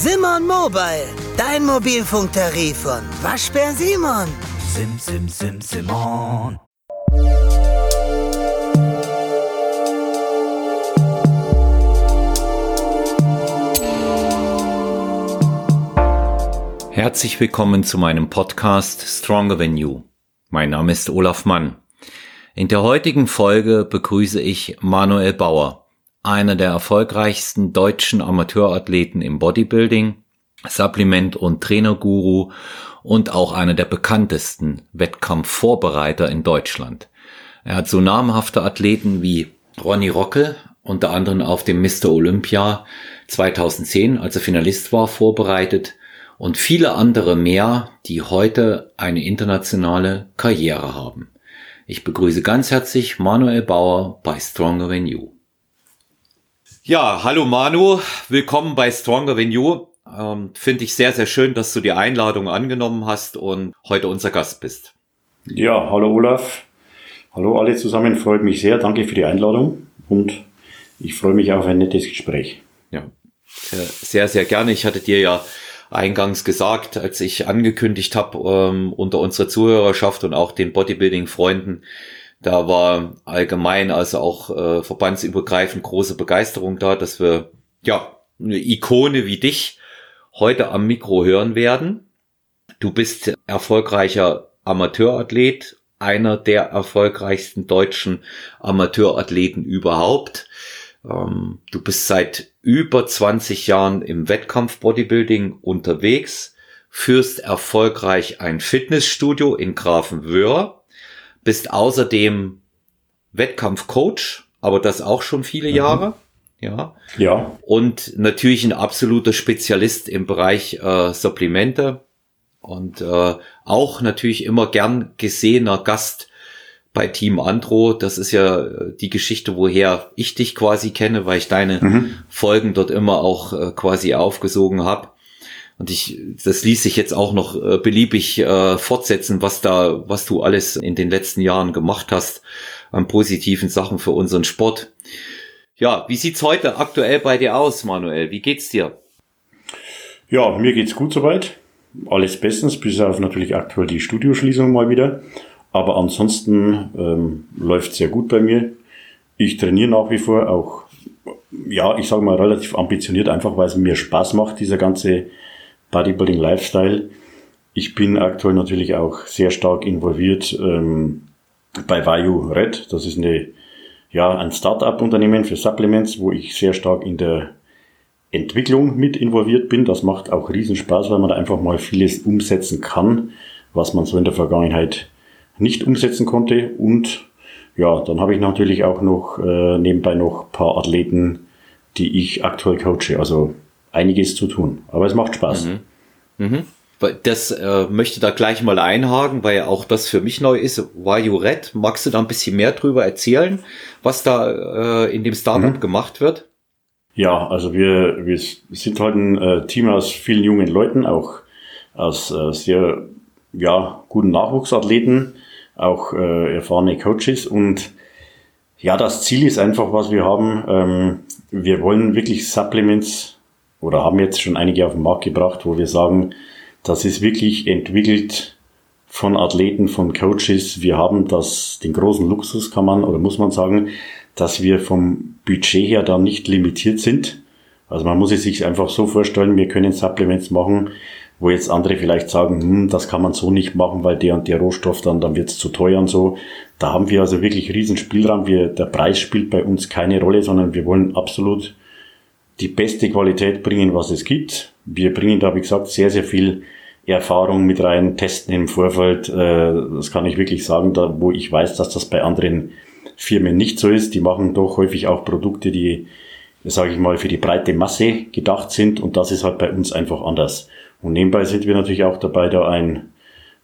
Simon Mobile, dein Mobilfunktarif von Waschbär Simon. Sim, sim, sim, Simon. Herzlich willkommen zu meinem Podcast Stronger Than You. Mein Name ist Olaf Mann. In der heutigen Folge begrüße ich Manuel Bauer einer der erfolgreichsten deutschen Amateurathleten im Bodybuilding, Supplement- und Trainerguru und auch einer der bekanntesten Wettkampfvorbereiter in Deutschland. Er hat so namhafte Athleten wie Ronny Rockel, unter anderem auf dem Mr. Olympia 2010, als er Finalist war, vorbereitet und viele andere mehr, die heute eine internationale Karriere haben. Ich begrüße ganz herzlich Manuel Bauer bei Stronger Than You. Ja, hallo Manu, willkommen bei Stronger Than You. Ähm, Finde ich sehr, sehr schön, dass du die Einladung angenommen hast und heute unser Gast bist. Ja, hallo Olaf. Hallo alle zusammen, freut mich sehr. Danke für die Einladung und ich freue mich auf ein nettes Gespräch. Ja, sehr, sehr gerne. Ich hatte dir ja eingangs gesagt, als ich angekündigt habe ähm, unter unserer Zuhörerschaft und auch den Bodybuilding-Freunden, da war allgemein, also auch äh, verbandsübergreifend große Begeisterung da, dass wir ja eine Ikone wie dich heute am Mikro hören werden. Du bist erfolgreicher Amateurathlet, einer der erfolgreichsten deutschen Amateurathleten überhaupt. Ähm, du bist seit über 20 Jahren im Wettkampf Bodybuilding unterwegs, führst erfolgreich ein Fitnessstudio in Grafenwöhr bist außerdem Wettkampfcoach, aber das auch schon viele mhm. Jahre. Ja. Ja. Und natürlich ein absoluter Spezialist im Bereich äh, Supplemente und äh, auch natürlich immer gern gesehener Gast bei Team Andro. Das ist ja äh, die Geschichte, woher ich dich quasi kenne, weil ich deine mhm. Folgen dort immer auch äh, quasi aufgesogen habe. Und ich, das ließ sich jetzt auch noch äh, beliebig äh, fortsetzen, was da, was du alles in den letzten Jahren gemacht hast an positiven Sachen für unseren Sport. Ja, wie sieht's heute aktuell bei dir aus, Manuel? Wie geht's dir? Ja, mir geht's gut soweit. Alles bestens, bis auf natürlich aktuell die Studioschließung mal wieder. Aber ansonsten ähm, läuft sehr gut bei mir. Ich trainiere nach wie vor auch, ja, ich sage mal relativ ambitioniert, einfach weil es mir Spaß macht, dieser ganze Bodybuilding Lifestyle. Ich bin aktuell natürlich auch sehr stark involviert ähm, bei Vayu Red. Das ist eine, ja, ein Start-up-Unternehmen für Supplements, wo ich sehr stark in der Entwicklung mit involviert bin. Das macht auch riesen Spaß, weil man da einfach mal vieles umsetzen kann, was man so in der Vergangenheit nicht umsetzen konnte. Und ja, dann habe ich natürlich auch noch äh, nebenbei noch paar Athleten, die ich aktuell coache. Also einiges zu tun. Aber es macht Spaß. Mhm. Mhm. Das äh, möchte da gleich mal einhaken, weil auch das für mich neu ist. Why You Red? Magst du da ein bisschen mehr drüber erzählen, was da äh, in dem Startup mhm. gemacht wird? Ja, also wir, wir sind halt ein äh, Team aus vielen jungen Leuten, auch aus äh, sehr ja, guten Nachwuchsathleten, auch äh, erfahrene Coaches und ja, das Ziel ist einfach, was wir haben. Ähm, wir wollen wirklich Supplements oder haben jetzt schon einige auf den Markt gebracht, wo wir sagen, das ist wirklich entwickelt von Athleten, von Coaches. Wir haben das, den großen Luxus, kann man oder muss man sagen, dass wir vom Budget her da nicht limitiert sind. Also man muss es sich einfach so vorstellen, wir können Supplements machen, wo jetzt andere vielleicht sagen, hm, das kann man so nicht machen, weil der und der Rohstoff dann, dann wird es zu teuer und so. Da haben wir also wirklich riesen Spielraum. Wir, der Preis spielt bei uns keine Rolle, sondern wir wollen absolut die beste Qualität bringen, was es gibt. Wir bringen da, wie gesagt, sehr, sehr viel Erfahrung mit rein, testen im Vorfeld. Äh, das kann ich wirklich sagen, da wo ich weiß, dass das bei anderen Firmen nicht so ist. Die machen doch häufig auch Produkte, die, sage ich mal, für die breite Masse gedacht sind und das ist halt bei uns einfach anders. Und nebenbei sind wir natürlich auch dabei, da ein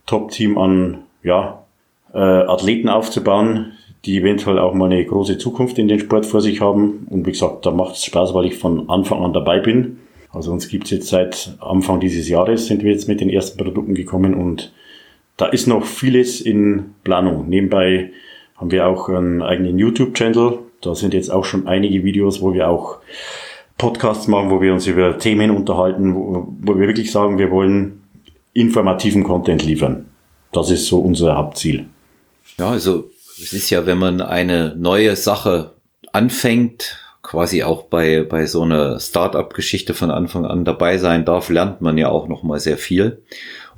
Top-Team an ja, äh, Athleten aufzubauen, die eventuell auch mal eine große Zukunft in den Sport vor sich haben. Und wie gesagt, da macht es Spaß, weil ich von Anfang an dabei bin. Also uns gibt's jetzt seit Anfang dieses Jahres, sind wir jetzt mit den ersten Produkten gekommen und da ist noch vieles in Planung. Nebenbei haben wir auch einen eigenen YouTube-Channel. Da sind jetzt auch schon einige Videos, wo wir auch Podcasts machen, wo wir uns über Themen unterhalten, wo, wo wir wirklich sagen, wir wollen informativen Content liefern. Das ist so unser Hauptziel. Ja, also es ist ja, wenn man eine neue Sache anfängt, quasi auch bei, bei so einer Startup-Geschichte von Anfang an dabei sein darf, lernt man ja auch noch mal sehr viel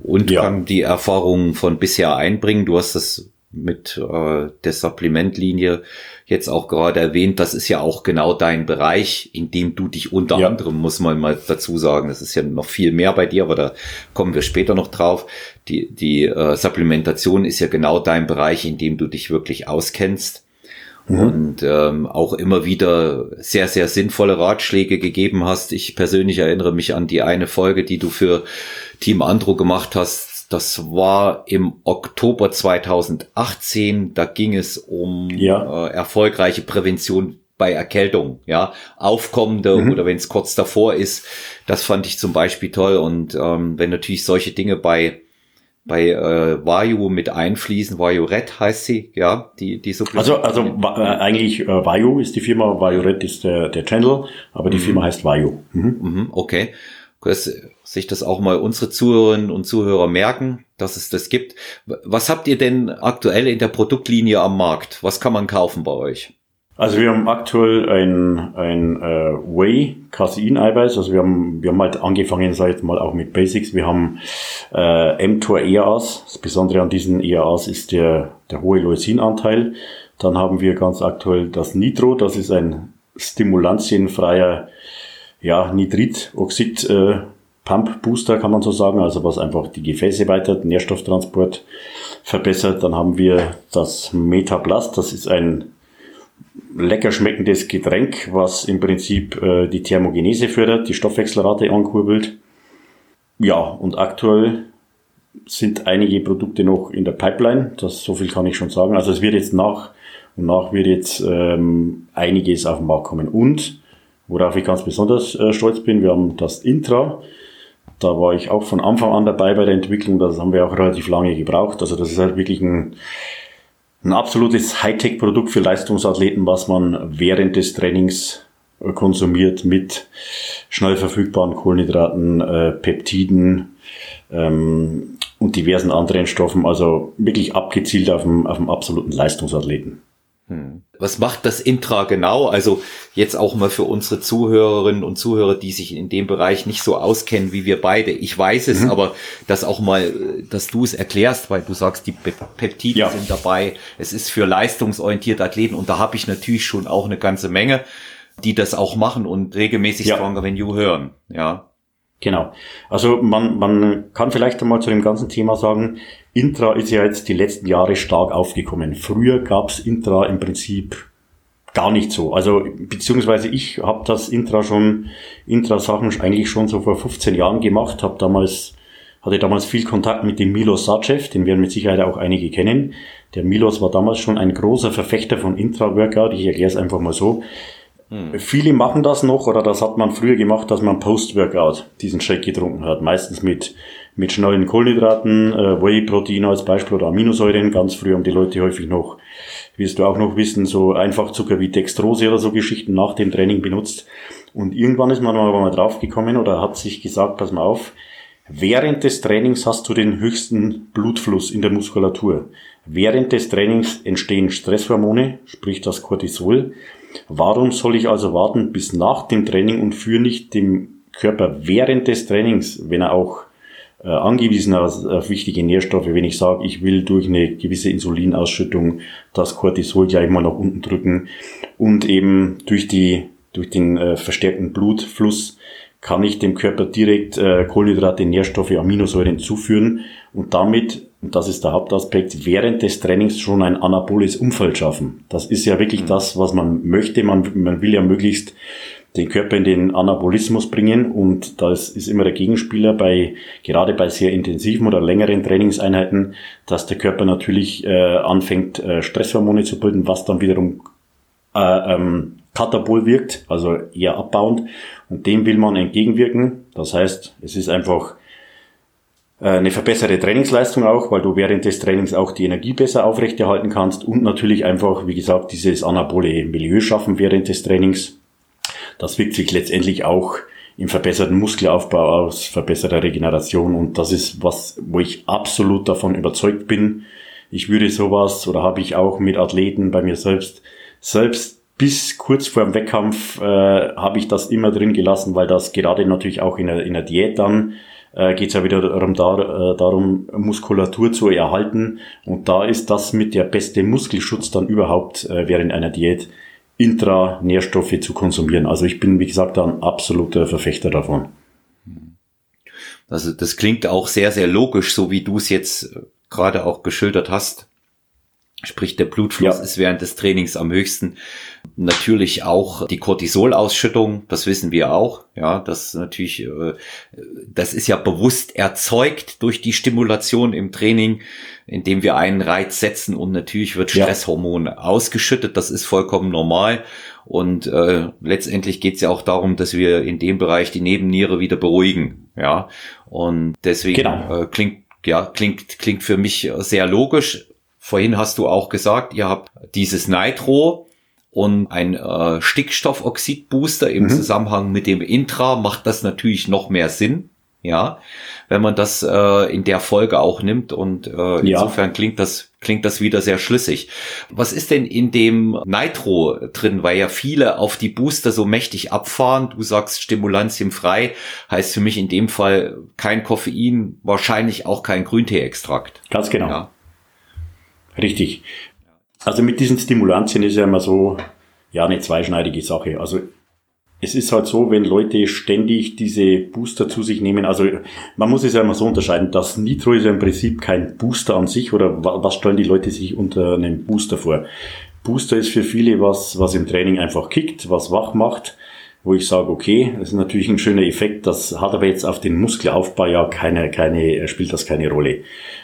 und ja. kann die Erfahrungen von bisher einbringen. Du hast das mit äh, der Supplementlinie jetzt auch gerade erwähnt, das ist ja auch genau dein Bereich, in dem du dich unter ja. anderem, muss man mal dazu sagen, das ist ja noch viel mehr bei dir, aber da kommen wir später noch drauf. Die, die äh, Supplementation ist ja genau dein Bereich, in dem du dich wirklich auskennst. Mhm. Und ähm, auch immer wieder sehr, sehr sinnvolle Ratschläge gegeben hast. Ich persönlich erinnere mich an die eine Folge, die du für Team Andro gemacht hast, das war im Oktober 2018. Da ging es um ja. äh, erfolgreiche Prävention bei Erkältung, ja, aufkommende mhm. oder wenn es kurz davor ist. Das fand ich zum Beispiel toll. Und ähm, wenn natürlich solche Dinge bei bei äh, Vayu mit einfließen, Vayu Red heißt sie, ja, die die Also also äh, eigentlich äh, Vayu ist die Firma, Vayu Red ist der der Channel, aber die mhm. Firma heißt Vayu. Mhm. Mhm, okay, das sich das auch mal unsere Zuhörerinnen und Zuhörer merken, dass es das gibt. Was habt ihr denn aktuell in der Produktlinie am Markt? Was kann man kaufen bei euch? Also wir haben aktuell ein, ein äh, Whey Casein-Eiweiß. Also wir haben, wir haben halt angefangen, seit mal auch mit Basics. Wir haben äh, mTOR EAAs. Das Besondere an diesen EAAs ist der, der hohe Leucinanteil. Dann haben wir ganz aktuell das Nitro. Das ist ein stimulantienfreier ja, Nitritoxid äh, Pump Booster, kann man so sagen, also was einfach die Gefäße weitert, Nährstofftransport verbessert. Dann haben wir das Metaplast, das ist ein lecker schmeckendes Getränk, was im Prinzip äh, die Thermogenese fördert, die Stoffwechselrate ankurbelt. Ja, und aktuell sind einige Produkte noch in der Pipeline, das so viel kann ich schon sagen. Also es wird jetzt nach und nach wird jetzt ähm, einiges auf den Markt kommen. Und worauf ich ganz besonders äh, stolz bin, wir haben das Intra, da war ich auch von Anfang an dabei bei der Entwicklung. Das haben wir auch relativ lange gebraucht. Also das ist halt wirklich ein, ein absolutes Hightech-Produkt für Leistungsathleten, was man während des Trainings äh, konsumiert mit schnell verfügbaren Kohlenhydraten, äh, Peptiden ähm, und diversen anderen Stoffen. Also wirklich abgezielt auf dem, auf dem absoluten Leistungsathleten. Hm. Was macht das Intra genau? Also jetzt auch mal für unsere Zuhörerinnen und Zuhörer, die sich in dem Bereich nicht so auskennen wie wir beide. Ich weiß es, mhm. aber das auch mal, dass du es erklärst, weil du sagst, die Peptide ja. sind dabei. Es ist für leistungsorientierte Athleten und da habe ich natürlich schon auch eine ganze Menge, die das auch machen und regelmäßig ja. Stronger Than You hören. Ja. Genau. Also man, man kann vielleicht einmal zu dem ganzen Thema sagen, Intra ist ja jetzt die letzten Jahre stark aufgekommen. Früher gab's Intra im Prinzip gar nicht so. Also beziehungsweise ich habe das Intra schon, Intra-Sachen eigentlich schon so vor 15 Jahren gemacht, habe damals hatte damals viel Kontakt mit dem Milos Sacev, den werden mit Sicherheit auch einige kennen. Der Milos war damals schon ein großer Verfechter von Intra-Workout. Ich erkläre es einfach mal so. Hm. Viele machen das noch oder das hat man früher gemacht, dass man Post-Workout diesen Shake getrunken hat. Meistens mit, mit schnellen Kohlenhydraten, äh, Whey-Protein als Beispiel oder Aminosäuren. Ganz früh haben die Leute häufig noch, wirst du auch noch wissen, so Einfachzucker wie Dextrose oder so Geschichten nach dem Training benutzt. Und irgendwann ist man aber mal draufgekommen oder hat sich gesagt, pass mal auf, während des Trainings hast du den höchsten Blutfluss in der Muskulatur. Während des Trainings entstehen Stresshormone, sprich das Cortisol. Warum soll ich also warten bis nach dem Training und führe nicht dem Körper während des Trainings, wenn er auch äh, angewiesen auf wichtige Nährstoffe, wenn ich sage, ich will durch eine gewisse Insulinausschüttung das Cortisol gleich mal nach unten drücken und eben durch die durch den äh, verstärkten Blutfluss kann ich dem Körper direkt äh, Kohlenhydrate, Nährstoffe, Aminosäuren zuführen und damit und das ist der Hauptaspekt, während des Trainings schon ein anaboles Umfeld schaffen. Das ist ja wirklich mhm. das, was man möchte. Man, man will ja möglichst den Körper in den Anabolismus bringen und das ist immer der Gegenspieler bei, gerade bei sehr intensiven oder längeren Trainingseinheiten, dass der Körper natürlich äh, anfängt, äh, Stresshormone zu bilden, was dann wiederum äh, ähm, katabol wirkt, also eher abbauend und dem will man entgegenwirken. Das heißt, es ist einfach äh, eine verbesserte Trainingsleistung auch, weil du während des Trainings auch die Energie besser aufrechterhalten kannst und natürlich einfach, wie gesagt, dieses anabole Milieu schaffen während des Trainings. Das wirkt sich letztendlich auch im verbesserten Muskelaufbau aus, verbesserter Regeneration und das ist was, wo ich absolut davon überzeugt bin. Ich würde sowas oder habe ich auch mit Athleten bei mir selbst, selbst bis kurz vor dem Wettkampf äh, habe ich das immer drin gelassen, weil das gerade natürlich auch in der, in der Diät dann äh, geht es ja wieder darum, dar, äh, darum, Muskulatur zu erhalten. Und da ist das mit der beste Muskelschutz dann überhaupt äh, während einer Diät Intranährstoffe zu konsumieren. Also ich bin, wie gesagt, ein absoluter Verfechter davon. Also das klingt auch sehr, sehr logisch, so wie du es jetzt gerade auch geschildert hast. Sprich, der Blutfluss ja. ist während des Trainings am höchsten. Natürlich auch die Cortisolausschüttung, das wissen wir auch. Ja, das natürlich, äh, das ist ja bewusst erzeugt durch die Stimulation im Training, indem wir einen Reiz setzen und natürlich wird Stresshormon ja. ausgeschüttet. Das ist vollkommen normal. Und äh, letztendlich geht es ja auch darum, dass wir in dem Bereich die Nebenniere wieder beruhigen. Ja, und deswegen genau. äh, klingt ja klingt klingt für mich sehr logisch Vorhin hast du auch gesagt, ihr habt dieses Nitro und ein äh, Stickstoffoxid-Booster im mhm. Zusammenhang mit dem Intra macht das natürlich noch mehr Sinn. Ja, wenn man das äh, in der Folge auch nimmt und äh, insofern ja. klingt das klingt das wieder sehr schlüssig. Was ist denn in dem Nitro drin, weil ja viele auf die Booster so mächtig abfahren? Du sagst stimulantienfrei, heißt für mich in dem Fall kein Koffein, wahrscheinlich auch kein Grüntee-Extrakt. Ganz genau. Ja. Richtig. Also mit diesen Stimulantien ist ja immer so, ja, eine zweischneidige Sache. Also es ist halt so, wenn Leute ständig diese Booster zu sich nehmen, also man muss es ja immer so unterscheiden, das Nitro ist ja im Prinzip kein Booster an sich oder was stellen die Leute sich unter einem Booster vor? Booster ist für viele was, was im Training einfach kickt, was wach macht, wo ich sage, okay, das ist natürlich ein schöner Effekt, das hat aber jetzt auf den Muskelaufbau ja keine, keine, spielt das keine Rolle.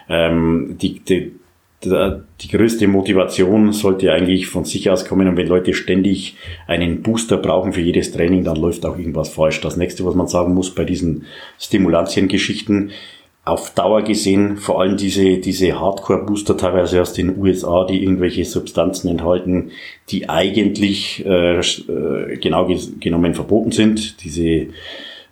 Ähm, die, die, die größte Motivation sollte eigentlich von sich aus kommen und wenn Leute ständig einen Booster brauchen für jedes Training, dann läuft auch irgendwas falsch. Das nächste, was man sagen muss bei diesen Stimulantien-Geschichten, auf Dauer gesehen, vor allem diese, diese Hardcore-Booster teilweise aus den USA, die irgendwelche Substanzen enthalten, die eigentlich äh, äh genau genommen verboten sind, diese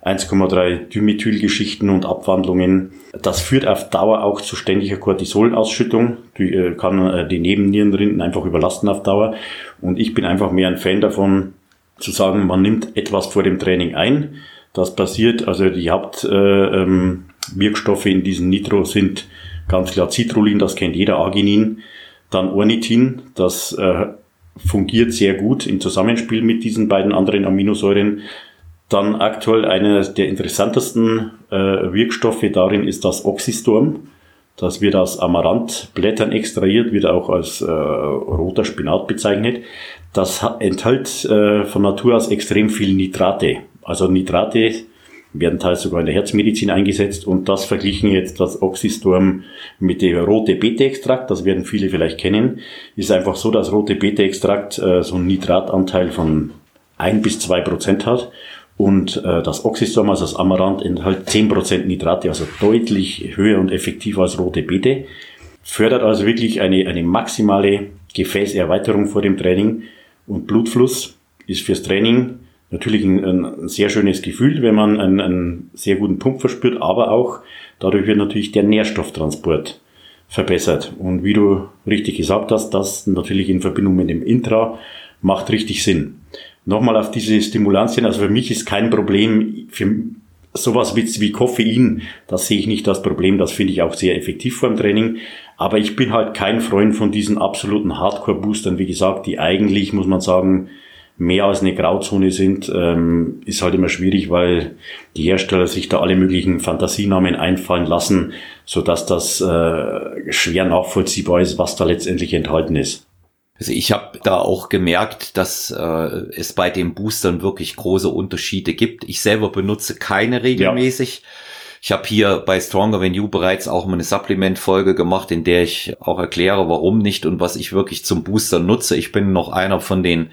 1,3 Dimethylgeschichten und Abwandlungen. Das führt auf Dauer auch zu ständiger Cortisolausschüttung, die äh, kann äh, die Nebennierenrinden einfach überlasten auf Dauer. Und ich bin einfach mehr ein Fan davon, zu sagen, man nimmt etwas vor dem Training ein. Das passiert, also die Hauptwirkstoffe äh, ähm, in diesem Nitro sind ganz klar Citrullin, das kennt jeder, Arginin, dann Ornithin, das äh, fungiert sehr gut im Zusammenspiel mit diesen beiden anderen Aminosäuren. Dann aktuell einer der interessantesten äh, Wirkstoffe darin ist das Oxystorm. Das wird aus Amaranthblättern extrahiert, wird auch als äh, roter Spinat bezeichnet. Das enthält äh, von Natur aus extrem viel Nitrate. Also Nitrate werden teils sogar in der Herzmedizin eingesetzt und das verglichen jetzt das Oxystorm mit dem rote Beta-Extrakt, das werden viele vielleicht kennen, ist einfach so, dass rote Beta-Extrakt äh, so einen Nitratanteil von ein bis zwei Prozent hat und äh, das Oxystorm, also das Amaranth, enthält 10% Nitrate, also deutlich höher und effektiver als rote Beete. Fördert also wirklich eine, eine maximale Gefäßerweiterung vor dem Training. Und Blutfluss ist fürs Training natürlich ein, ein sehr schönes Gefühl, wenn man einen, einen sehr guten Pump verspürt, aber auch dadurch wird natürlich der Nährstofftransport verbessert. Und wie du richtig gesagt hast, das natürlich in Verbindung mit dem Intra macht richtig Sinn nochmal auf diese Stimulantien, also für mich ist kein Problem, für sowas wie, wie Koffein, das sehe ich nicht das Problem, das finde ich auch sehr effektiv vor dem Training. Aber ich bin halt kein Freund von diesen absoluten Hardcore-Boostern, wie gesagt, die eigentlich, muss man sagen, mehr als eine Grauzone sind, ähm, ist halt immer schwierig, weil die Hersteller sich da alle möglichen Fantasienamen einfallen lassen, so dass das äh, schwer nachvollziehbar ist, was da letztendlich enthalten ist. Also ich habe da auch gemerkt, dass äh, es bei den Boostern wirklich große Unterschiede gibt. Ich selber benutze keine regelmäßig. Ja. Ich habe hier bei Stronger Than You bereits auch mal eine Supplement-Folge gemacht, in der ich auch erkläre, warum nicht und was ich wirklich zum Booster nutze. Ich bin noch einer von den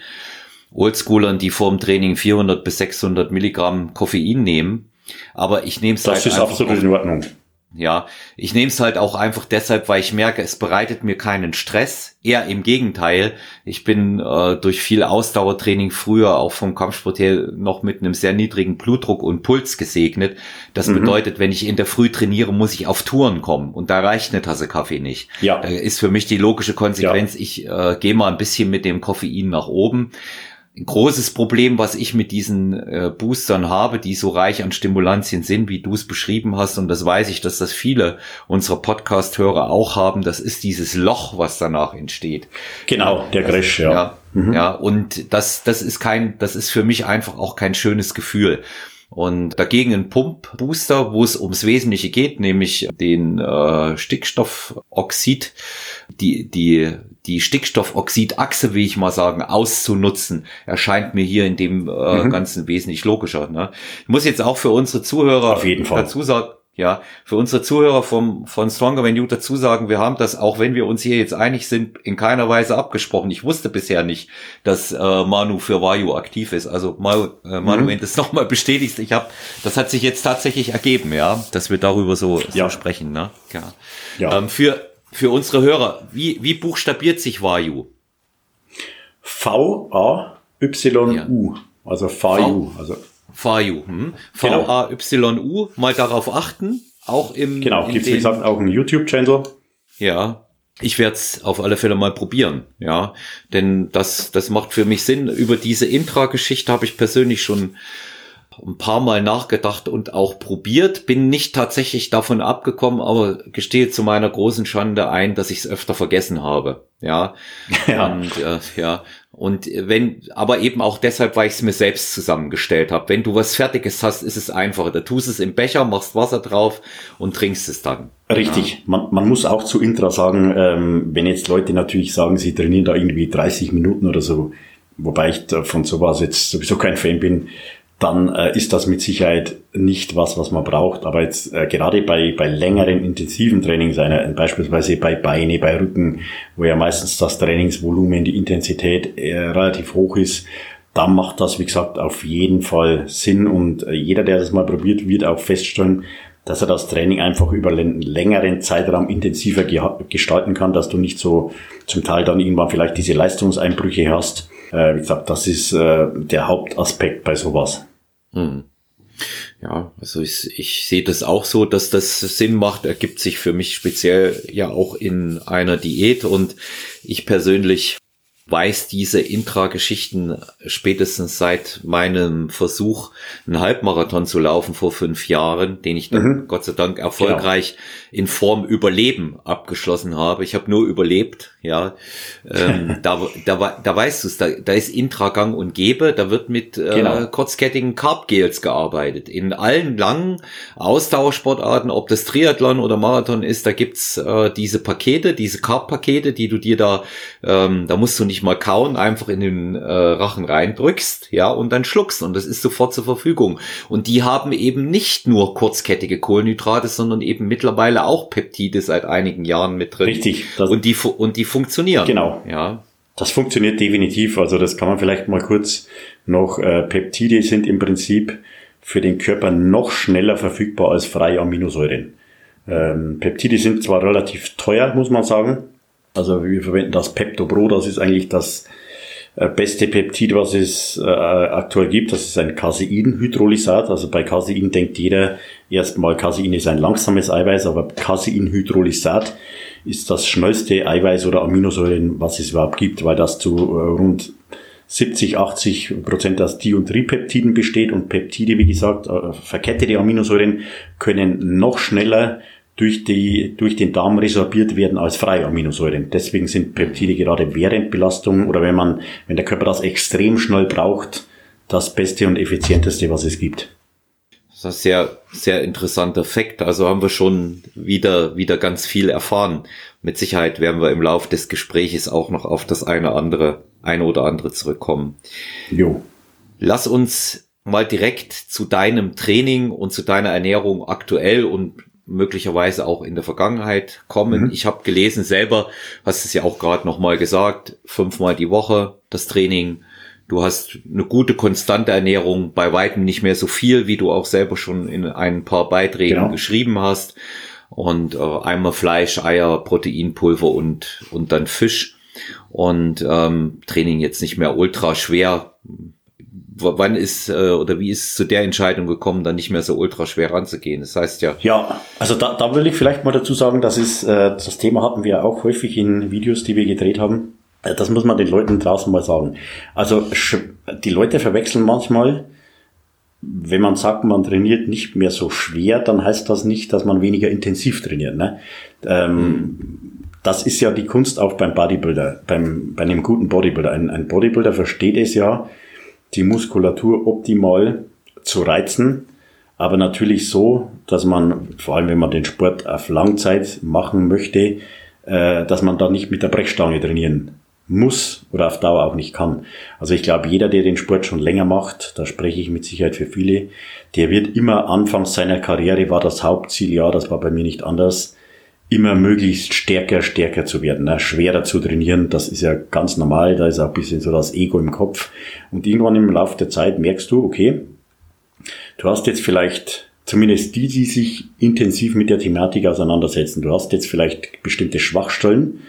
Oldschoolern, die vor dem Training 400 bis 600 Milligramm Koffein nehmen. Aber ich nehme es Das halt ist absolut in Ordnung. Ja, ich nehme es halt auch einfach deshalb, weil ich merke, es bereitet mir keinen Stress. Eher im Gegenteil. Ich bin äh, durch viel Ausdauertraining früher auch vom Kampfsport her noch mit einem sehr niedrigen Blutdruck und Puls gesegnet. Das mhm. bedeutet, wenn ich in der Früh trainiere, muss ich auf Touren kommen und da reicht eine Tasse Kaffee nicht. Ja. Da ist für mich die logische Konsequenz, ja. ich äh, gehe mal ein bisschen mit dem Koffein nach oben ein großes Problem, was ich mit diesen äh, Boostern habe, die so reich an Stimulantien sind, wie du es beschrieben hast, und das weiß ich, dass das viele unserer Podcast-Hörer auch haben, das ist dieses Loch, was danach entsteht. Genau, der Crash, ja. Ja, mhm. ja, und das, das ist kein, das ist für mich einfach auch kein schönes Gefühl. Und dagegen ein Pumpbooster, wo es ums Wesentliche geht, nämlich den äh, Stickstoffoxid, die, die, die Stickstoffoxidachse, wie ich mal sagen, auszunutzen, erscheint mir hier in dem äh, mhm. Ganzen wesentlich logischer. Ne? Ich muss jetzt auch für unsere Zuhörer Auf jeden Fall. dazu sagen, ja, für unsere Zuhörer vom, von Stronger When You dazu sagen, wir haben das, auch wenn wir uns hier jetzt einig sind, in keiner Weise abgesprochen. Ich wusste bisher nicht, dass äh, Manu für Vayu aktiv ist. Also Manu, äh, Manu mhm. wenn du es nochmal bestätigst, ich habe, das hat sich jetzt tatsächlich ergeben, ja, dass wir darüber so, ja. so sprechen. Ne? Ja. ja. Ähm, für, für unsere Hörer, wie, wie buchstabiert sich Vayu? V-A-Y-U. Also Vayu. Also VAYU. Hm? V-A-Y-U. Mal darauf achten. Auch im. Genau, gibt wie gesagt auch einen YouTube-Channel. Ja. Ich werde es auf alle Fälle mal probieren, ja, denn das das macht für mich Sinn. Über diese Intra-Geschichte habe ich persönlich schon ein paar Mal nachgedacht und auch probiert, bin nicht tatsächlich davon abgekommen, aber gestehe zu meiner großen Schande ein, dass ich es öfter vergessen habe. Ja. ja. Und äh, ja. Und wenn, aber eben auch deshalb, weil ich es mir selbst zusammengestellt habe. Wenn du was Fertiges hast, ist es einfacher. Da tust es im Becher, machst Wasser drauf und trinkst es dann. Richtig. Ja. Man, man muss auch zu Intra sagen, ähm, wenn jetzt Leute natürlich sagen, sie trainieren da irgendwie 30 Minuten oder so, wobei ich von sowas jetzt sowieso kein Fan bin, dann äh, ist das mit Sicherheit nicht was, was man braucht. Aber jetzt äh, gerade bei, bei längeren intensiven Trainings, einer, beispielsweise bei Beine, bei Rücken, wo ja meistens das Trainingsvolumen, die Intensität äh, relativ hoch ist, dann macht das, wie gesagt, auf jeden Fall Sinn. Und äh, jeder, der das mal probiert, wird auch feststellen, dass er das Training einfach über einen längeren Zeitraum intensiver gestalten kann, dass du nicht so zum Teil dann irgendwann vielleicht diese Leistungseinbrüche hast. Äh, wie gesagt, das ist äh, der Hauptaspekt bei sowas. Hm. Ja, also ich, ich sehe das auch so, dass das Sinn macht, ergibt sich für mich speziell ja auch in einer Diät und ich persönlich weiß diese Intra-Geschichten spätestens seit meinem Versuch, einen Halbmarathon zu laufen vor fünf Jahren, den ich dann mhm. Gott sei Dank erfolgreich genau. in Form Überleben abgeschlossen habe. Ich habe nur überlebt, ja. Ähm, da, da, da weißt du es, da, da ist Intragang und Gebe, da wird mit äh, genau. kurzkettigen Carb-Gels gearbeitet. In allen langen Ausdauersportarten, ob das Triathlon oder Marathon ist, da gibt's äh, diese Pakete, diese Carb-Pakete, die du dir da, ähm, da musst du nicht mal kauen, einfach in den äh, Rachen reindrückst, ja, und dann schluckst und das ist sofort zur Verfügung. Und die haben eben nicht nur kurzkettige Kohlenhydrate, sondern eben mittlerweile auch Peptide seit einigen Jahren mit drin. Richtig. Und die, und die funktionieren. Genau. Ja. Das funktioniert definitiv. Also das kann man vielleicht mal kurz noch. Äh, Peptide sind im Prinzip für den Körper noch schneller verfügbar als freie Aminosäuren. Ähm, Peptide sind zwar relativ teuer, muss man sagen. Also wir verwenden das Pepto-Pro, das ist eigentlich das äh, beste Peptid, was es äh, aktuell gibt. Das ist ein Caseinhydrolysat. Also bei Casein denkt jeder erstmal, Casein ist ein langsames Eiweiß, aber Caseinhydrolysat ist das schnellste Eiweiß oder Aminosäuren, was es überhaupt gibt, weil das zu äh, rund 70, 80 Prozent aus Di- und Tripeptiden besteht und Peptide, wie gesagt, äh, verkettete Aminosäuren können noch schneller durch, die, durch den Darm resorbiert werden als freie Aminosäuren. Deswegen sind Peptide gerade während Belastung oder wenn man, wenn der Körper das extrem schnell braucht, das Beste und Effizienteste, was es gibt. Das ist ein sehr, sehr interessanter Fakt. Also haben wir schon wieder, wieder ganz viel erfahren. Mit Sicherheit werden wir im Laufe des Gespräches auch noch auf das eine andere, eine oder andere zurückkommen. Jo. Lass uns mal direkt zu deinem Training und zu deiner Ernährung aktuell und möglicherweise auch in der Vergangenheit kommen. Mhm. Ich habe gelesen selber, hast es ja auch gerade nochmal gesagt, fünfmal die Woche das Training Du hast eine gute, konstante Ernährung, bei weitem nicht mehr so viel, wie du auch selber schon in ein paar Beiträgen genau. geschrieben hast. und äh, einmal Fleisch, Eier, Proteinpulver und, und dann Fisch und ähm, Training jetzt nicht mehr ultra schwer. W wann ist äh, oder wie ist es zu der Entscheidung gekommen, dann nicht mehr so ultra schwer ranzugehen? Das heißt ja. Ja, also da, da will ich vielleicht mal dazu sagen, das ist äh, das Thema hatten wir auch häufig in Videos, die wir gedreht haben. Äh, das muss man den Leuten draußen mal sagen. Also die Leute verwechseln manchmal, wenn man sagt, man trainiert nicht mehr so schwer, dann heißt das nicht, dass man weniger intensiv trainiert. Ne? Ähm, das ist ja die Kunst auch beim Bodybuilder, beim, bei einem guten Bodybuilder. Ein, ein Bodybuilder versteht es ja, die Muskulatur optimal zu reizen, aber natürlich so, dass man, vor allem wenn man den Sport auf Langzeit machen möchte, äh, dass man da nicht mit der Brechstange trainieren muss oder auf Dauer auch nicht kann. Also ich glaube, jeder, der den Sport schon länger macht, da spreche ich mit Sicherheit für viele, der wird immer anfangs seiner Karriere war das Hauptziel, ja, das war bei mir nicht anders, immer möglichst stärker, stärker zu werden, ne? schwerer zu trainieren. Das ist ja ganz normal. Da ist auch ein bisschen so das Ego im Kopf. Und irgendwann im Laufe der Zeit merkst du, okay, du hast jetzt vielleicht zumindest die, die sich intensiv mit der Thematik auseinandersetzen. Du hast jetzt vielleicht bestimmte Schwachstellen.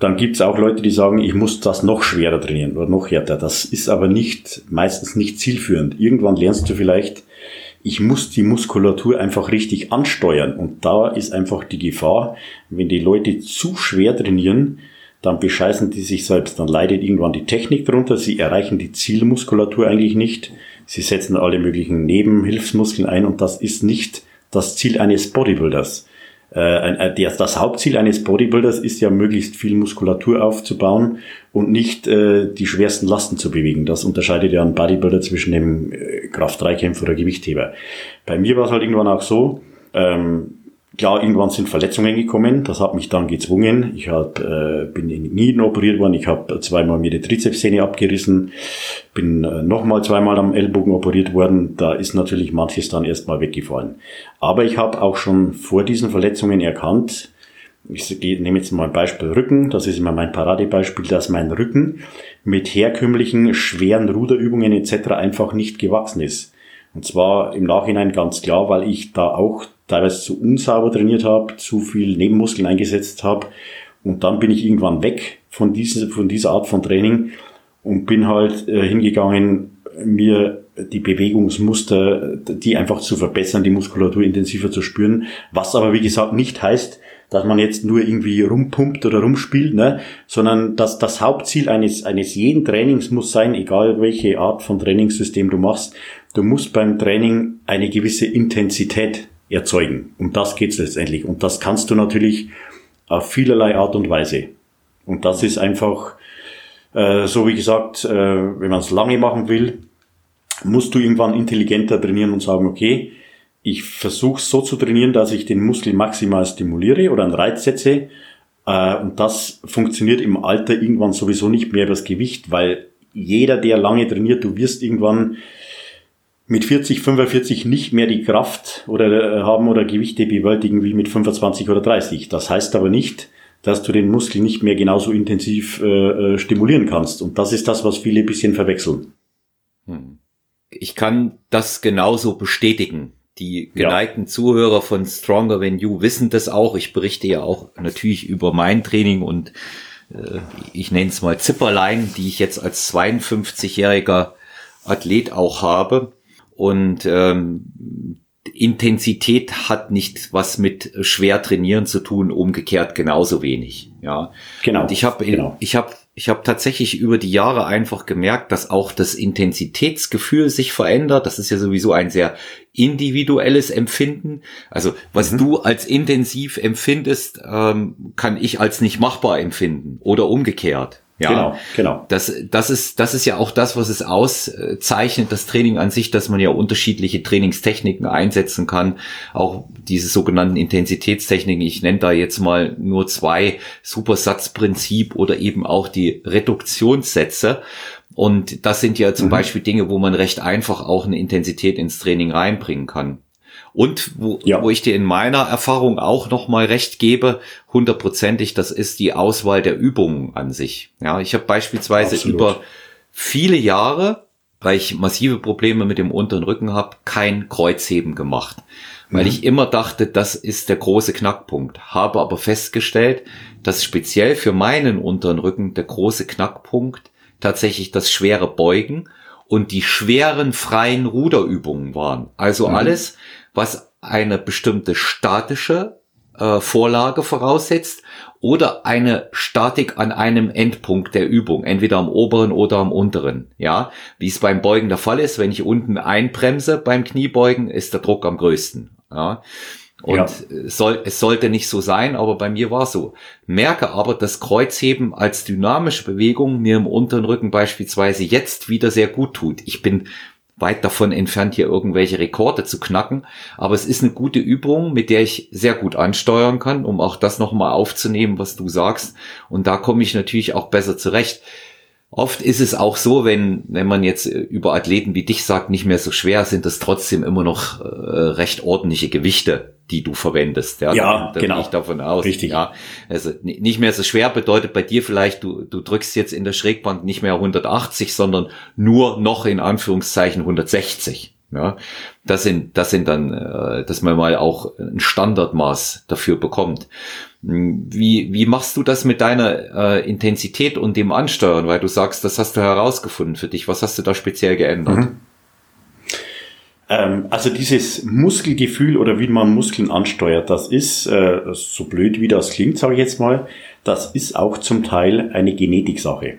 Dann gibt's auch Leute, die sagen, ich muss das noch schwerer trainieren oder noch härter. Das ist aber nicht, meistens nicht zielführend. Irgendwann lernst du vielleicht, ich muss die Muskulatur einfach richtig ansteuern. Und da ist einfach die Gefahr, wenn die Leute zu schwer trainieren, dann bescheißen die sich selbst. Dann leidet irgendwann die Technik drunter. Sie erreichen die Zielmuskulatur eigentlich nicht. Sie setzen alle möglichen Nebenhilfsmuskeln ein und das ist nicht das Ziel eines Bodybuilders. Äh, das Hauptziel eines Bodybuilders ist ja, möglichst viel Muskulatur aufzubauen und nicht äh, die schwersten Lasten zu bewegen. Das unterscheidet ja ein Bodybuilder zwischen dem äh, Kraft-3-Kämpfer oder Gewichtheber. Bei mir war es halt irgendwann auch so, ähm, Klar, irgendwann sind Verletzungen gekommen, das hat mich dann gezwungen. Ich hab, äh, bin in den operiert worden, ich habe zweimal mir die Trizepssehne abgerissen, bin äh, nochmal zweimal am Ellbogen operiert worden. Da ist natürlich manches dann erstmal weggefallen. Aber ich habe auch schon vor diesen Verletzungen erkannt, ich nehme jetzt mal ein Beispiel Rücken, das ist immer mein Paradebeispiel, dass mein Rücken mit herkömmlichen schweren Ruderübungen etc. einfach nicht gewachsen ist. Und zwar im Nachhinein ganz klar, weil ich da auch teilweise zu unsauber trainiert habe, zu viel Nebenmuskeln eingesetzt habe. Und dann bin ich irgendwann weg von, dieser von dieser Art von Training und bin halt äh, hingegangen, mir die Bewegungsmuster, die einfach zu verbessern, die Muskulatur intensiver zu spüren. Was aber, wie gesagt, nicht heißt, dass man jetzt nur irgendwie rumpumpt oder rumspielt, ne? sondern dass das Hauptziel eines, eines jeden Trainings muss sein, egal welche Art von Trainingssystem du machst, du musst beim Training eine gewisse Intensität erzeugen. Um das geht's letztendlich. Und das kannst du natürlich auf vielerlei Art und Weise. Und das ist einfach, äh, so wie gesagt, äh, wenn man es lange machen will, musst du irgendwann intelligenter trainieren und sagen, okay, ich versuche so zu trainieren, dass ich den Muskel maximal stimuliere oder einen Reiz setze. Äh, und das funktioniert im Alter irgendwann sowieso nicht mehr übers Gewicht, weil jeder, der lange trainiert, du wirst irgendwann mit 40, 45 nicht mehr die Kraft oder äh, haben oder Gewichte bewältigen wie mit 25 oder 30. Das heißt aber nicht, dass du den Muskel nicht mehr genauso intensiv äh, äh, stimulieren kannst. Und das ist das, was viele ein bisschen verwechseln. Hm. Ich kann das genauso bestätigen. Die geneigten ja. Zuhörer von Stronger Than You wissen das auch. Ich berichte ja auch natürlich über mein Training und äh, ich nenne es mal Zipperlein, die ich jetzt als 52-jähriger Athlet auch habe. Und ähm, Intensität hat nicht was mit schwer trainieren zu tun, umgekehrt genauso wenig. Ja, genau. Und ich habe genau. ich habe ich habe tatsächlich über die Jahre einfach gemerkt, dass auch das Intensitätsgefühl sich verändert. Das ist ja sowieso ein sehr individuelles Empfinden. Also was mhm. du als intensiv empfindest, ähm, kann ich als nicht machbar empfinden oder umgekehrt. Ja, genau, genau. Das, das ist, das ist ja auch das, was es auszeichnet, das Training an sich, dass man ja unterschiedliche Trainingstechniken einsetzen kann. Auch diese sogenannten Intensitätstechniken. Ich nenne da jetzt mal nur zwei Supersatzprinzip oder eben auch die Reduktionssätze. Und das sind ja zum mhm. Beispiel Dinge, wo man recht einfach auch eine Intensität ins Training reinbringen kann. Und wo, ja. wo ich dir in meiner Erfahrung auch noch mal recht gebe, hundertprozentig, das ist die Auswahl der Übungen an sich. Ja, ich habe beispielsweise Absolut. über viele Jahre weil ich massive Probleme mit dem unteren Rücken habe, kein Kreuzheben gemacht. Weil mhm. ich immer dachte, das ist der große Knackpunkt. Habe aber festgestellt, dass speziell für meinen unteren Rücken der große Knackpunkt tatsächlich das schwere Beugen und die schweren freien Ruderübungen waren. Also mhm. alles, was eine bestimmte statische äh, Vorlage voraussetzt oder eine Statik an einem Endpunkt der Übung, entweder am oberen oder am unteren. Ja, wie es beim Beugen der Fall ist, wenn ich unten einbremse beim Kniebeugen, ist der Druck am größten. Ja. Und ja. soll, es sollte nicht so sein, aber bei mir war so. Merke aber, dass Kreuzheben als dynamische Bewegung mir im unteren Rücken beispielsweise jetzt wieder sehr gut tut. Ich bin weit davon entfernt, hier irgendwelche Rekorde zu knacken. Aber es ist eine gute Übung, mit der ich sehr gut ansteuern kann, um auch das nochmal aufzunehmen, was du sagst. Und da komme ich natürlich auch besser zurecht. Oft ist es auch so, wenn, wenn man jetzt über Athleten wie dich sagt, nicht mehr so schwer, sind das trotzdem immer noch äh, recht ordentliche Gewichte, die du verwendest. Ja, ja da, genau. Gehe ich davon aus. Richtig. Ja, also nicht mehr so schwer bedeutet bei dir vielleicht, du, du drückst jetzt in der Schrägbank nicht mehr 180, sondern nur noch in Anführungszeichen 160. Ja, das sind, das sind dann, äh, dass man mal auch ein Standardmaß dafür bekommt. Wie, wie machst du das mit deiner äh, Intensität und dem Ansteuern? Weil du sagst, das hast du herausgefunden für dich. Was hast du da speziell geändert? Mhm. Ähm, also dieses Muskelgefühl oder wie man Muskeln ansteuert, das ist, äh, so blöd wie das klingt, sage ich jetzt mal, das ist auch zum Teil eine Genetiksache.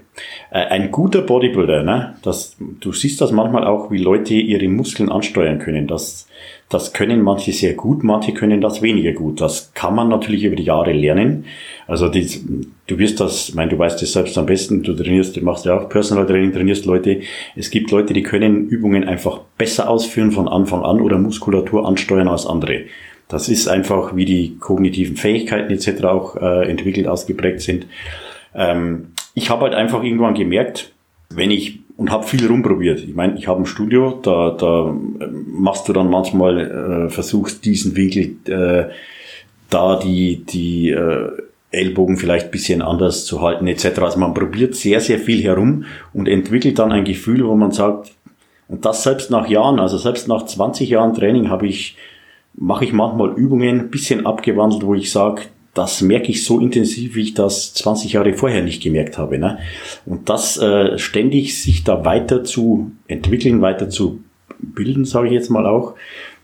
Äh, ein guter Bodybuilder, ne, das, du siehst das manchmal auch, wie Leute ihre Muskeln ansteuern können. Das, das können manche sehr gut, manche können das weniger gut. Das kann man natürlich über die Jahre lernen. Also die, du wirst das, ich meine, du weißt das selbst am besten, du trainierst, du machst ja auch Personal Training, trainierst Leute. Es gibt Leute, die können Übungen einfach besser ausführen von Anfang an oder Muskulatur ansteuern als andere. Das ist einfach, wie die kognitiven Fähigkeiten etc. auch äh, entwickelt, ausgeprägt sind. Ähm, ich habe halt einfach irgendwann gemerkt, wenn ich und habe viel rumprobiert. Ich meine, ich habe ein Studio, da, da machst du dann manchmal, äh, versuchst diesen Winkel, äh, da die, die äh, Ellbogen vielleicht bisschen anders zu halten etc. Also man probiert sehr, sehr viel herum und entwickelt dann ein Gefühl, wo man sagt, und das selbst nach Jahren, also selbst nach 20 Jahren Training habe ich, mache ich manchmal Übungen, bisschen abgewandelt, wo ich sage, das merke ich so intensiv, wie ich das 20 Jahre vorher nicht gemerkt habe. Ne? Und das äh, ständig sich da weiter zu entwickeln, weiter zu bilden, sage ich jetzt mal auch,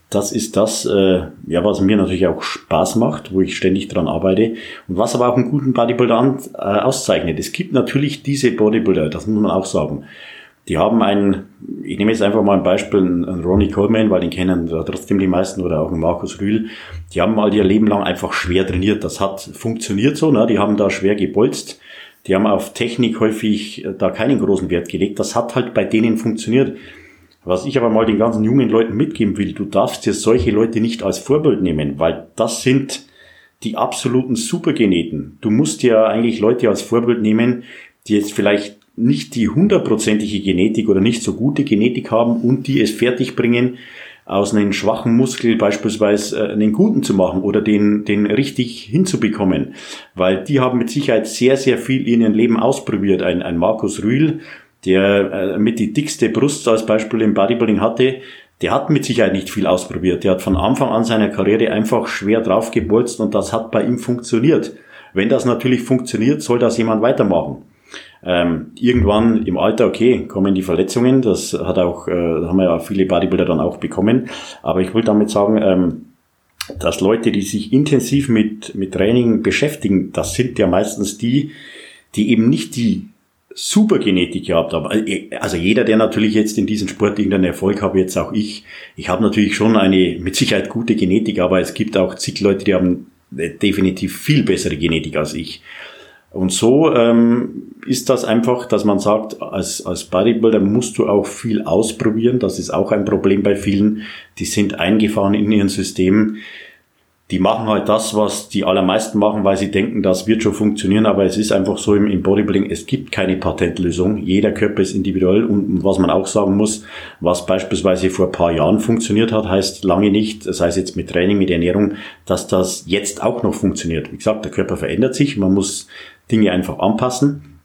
das ist das, äh, ja, was mir natürlich auch Spaß macht, wo ich ständig dran arbeite und was aber auch einen guten Bodybuilder an, äh, auszeichnet. Es gibt natürlich diese Bodybuilder, das muss man auch sagen. Die haben einen, ich nehme jetzt einfach mal ein Beispiel, einen Ronnie Coleman, weil den kennen trotzdem die meisten oder auch einen Markus Rühl. Die haben all ihr Leben lang einfach schwer trainiert. Das hat funktioniert so, ne? die haben da schwer gebolzt. Die haben auf Technik häufig äh, da keinen großen Wert gelegt. Das hat halt bei denen funktioniert. Was ich aber mal den ganzen jungen Leuten mitgeben will, du darfst dir solche Leute nicht als Vorbild nehmen, weil das sind die absoluten Supergeneten. Du musst dir eigentlich Leute als Vorbild nehmen, die jetzt vielleicht nicht die hundertprozentige Genetik oder nicht so gute Genetik haben und die es fertig bringen, aus einem schwachen Muskel beispielsweise äh, einen guten zu machen oder den, den richtig hinzubekommen. Weil die haben mit Sicherheit sehr, sehr viel in ihrem Leben ausprobiert. Ein, ein Markus Rühl, der äh, mit die dickste Brust als Beispiel im Bodybuilding hatte, der hat mit Sicherheit nicht viel ausprobiert. Der hat von Anfang an seiner Karriere einfach schwer draufgebolzt und das hat bei ihm funktioniert. Wenn das natürlich funktioniert, soll das jemand weitermachen. Ähm, irgendwann im Alter, okay, kommen die Verletzungen, das hat auch, äh, haben ja viele Bodybuilder dann auch bekommen. Aber ich wollte damit sagen, ähm, dass Leute, die sich intensiv mit, mit Training beschäftigen, das sind ja meistens die, die eben nicht die Supergenetik gehabt haben. Also jeder, der natürlich jetzt in diesem Sport irgendeinen Erfolg hat, jetzt auch ich, ich habe natürlich schon eine mit Sicherheit gute Genetik, aber es gibt auch zig Leute, die haben definitiv viel bessere Genetik als ich. Und so ähm, ist das einfach, dass man sagt, als, als Bodybuilder musst du auch viel ausprobieren. Das ist auch ein Problem bei vielen. Die sind eingefahren in ihren Systemen die machen halt das, was die allermeisten machen, weil sie denken, das wird schon funktionieren, aber es ist einfach so im, im Bodybuilding, es gibt keine Patentlösung. Jeder Körper ist individuell und, was man auch sagen muss, was beispielsweise vor ein paar Jahren funktioniert hat, heißt lange nicht, das heißt jetzt mit Training, mit Ernährung, dass das jetzt auch noch funktioniert. Wie gesagt, der Körper verändert sich, man muss Dinge einfach anpassen.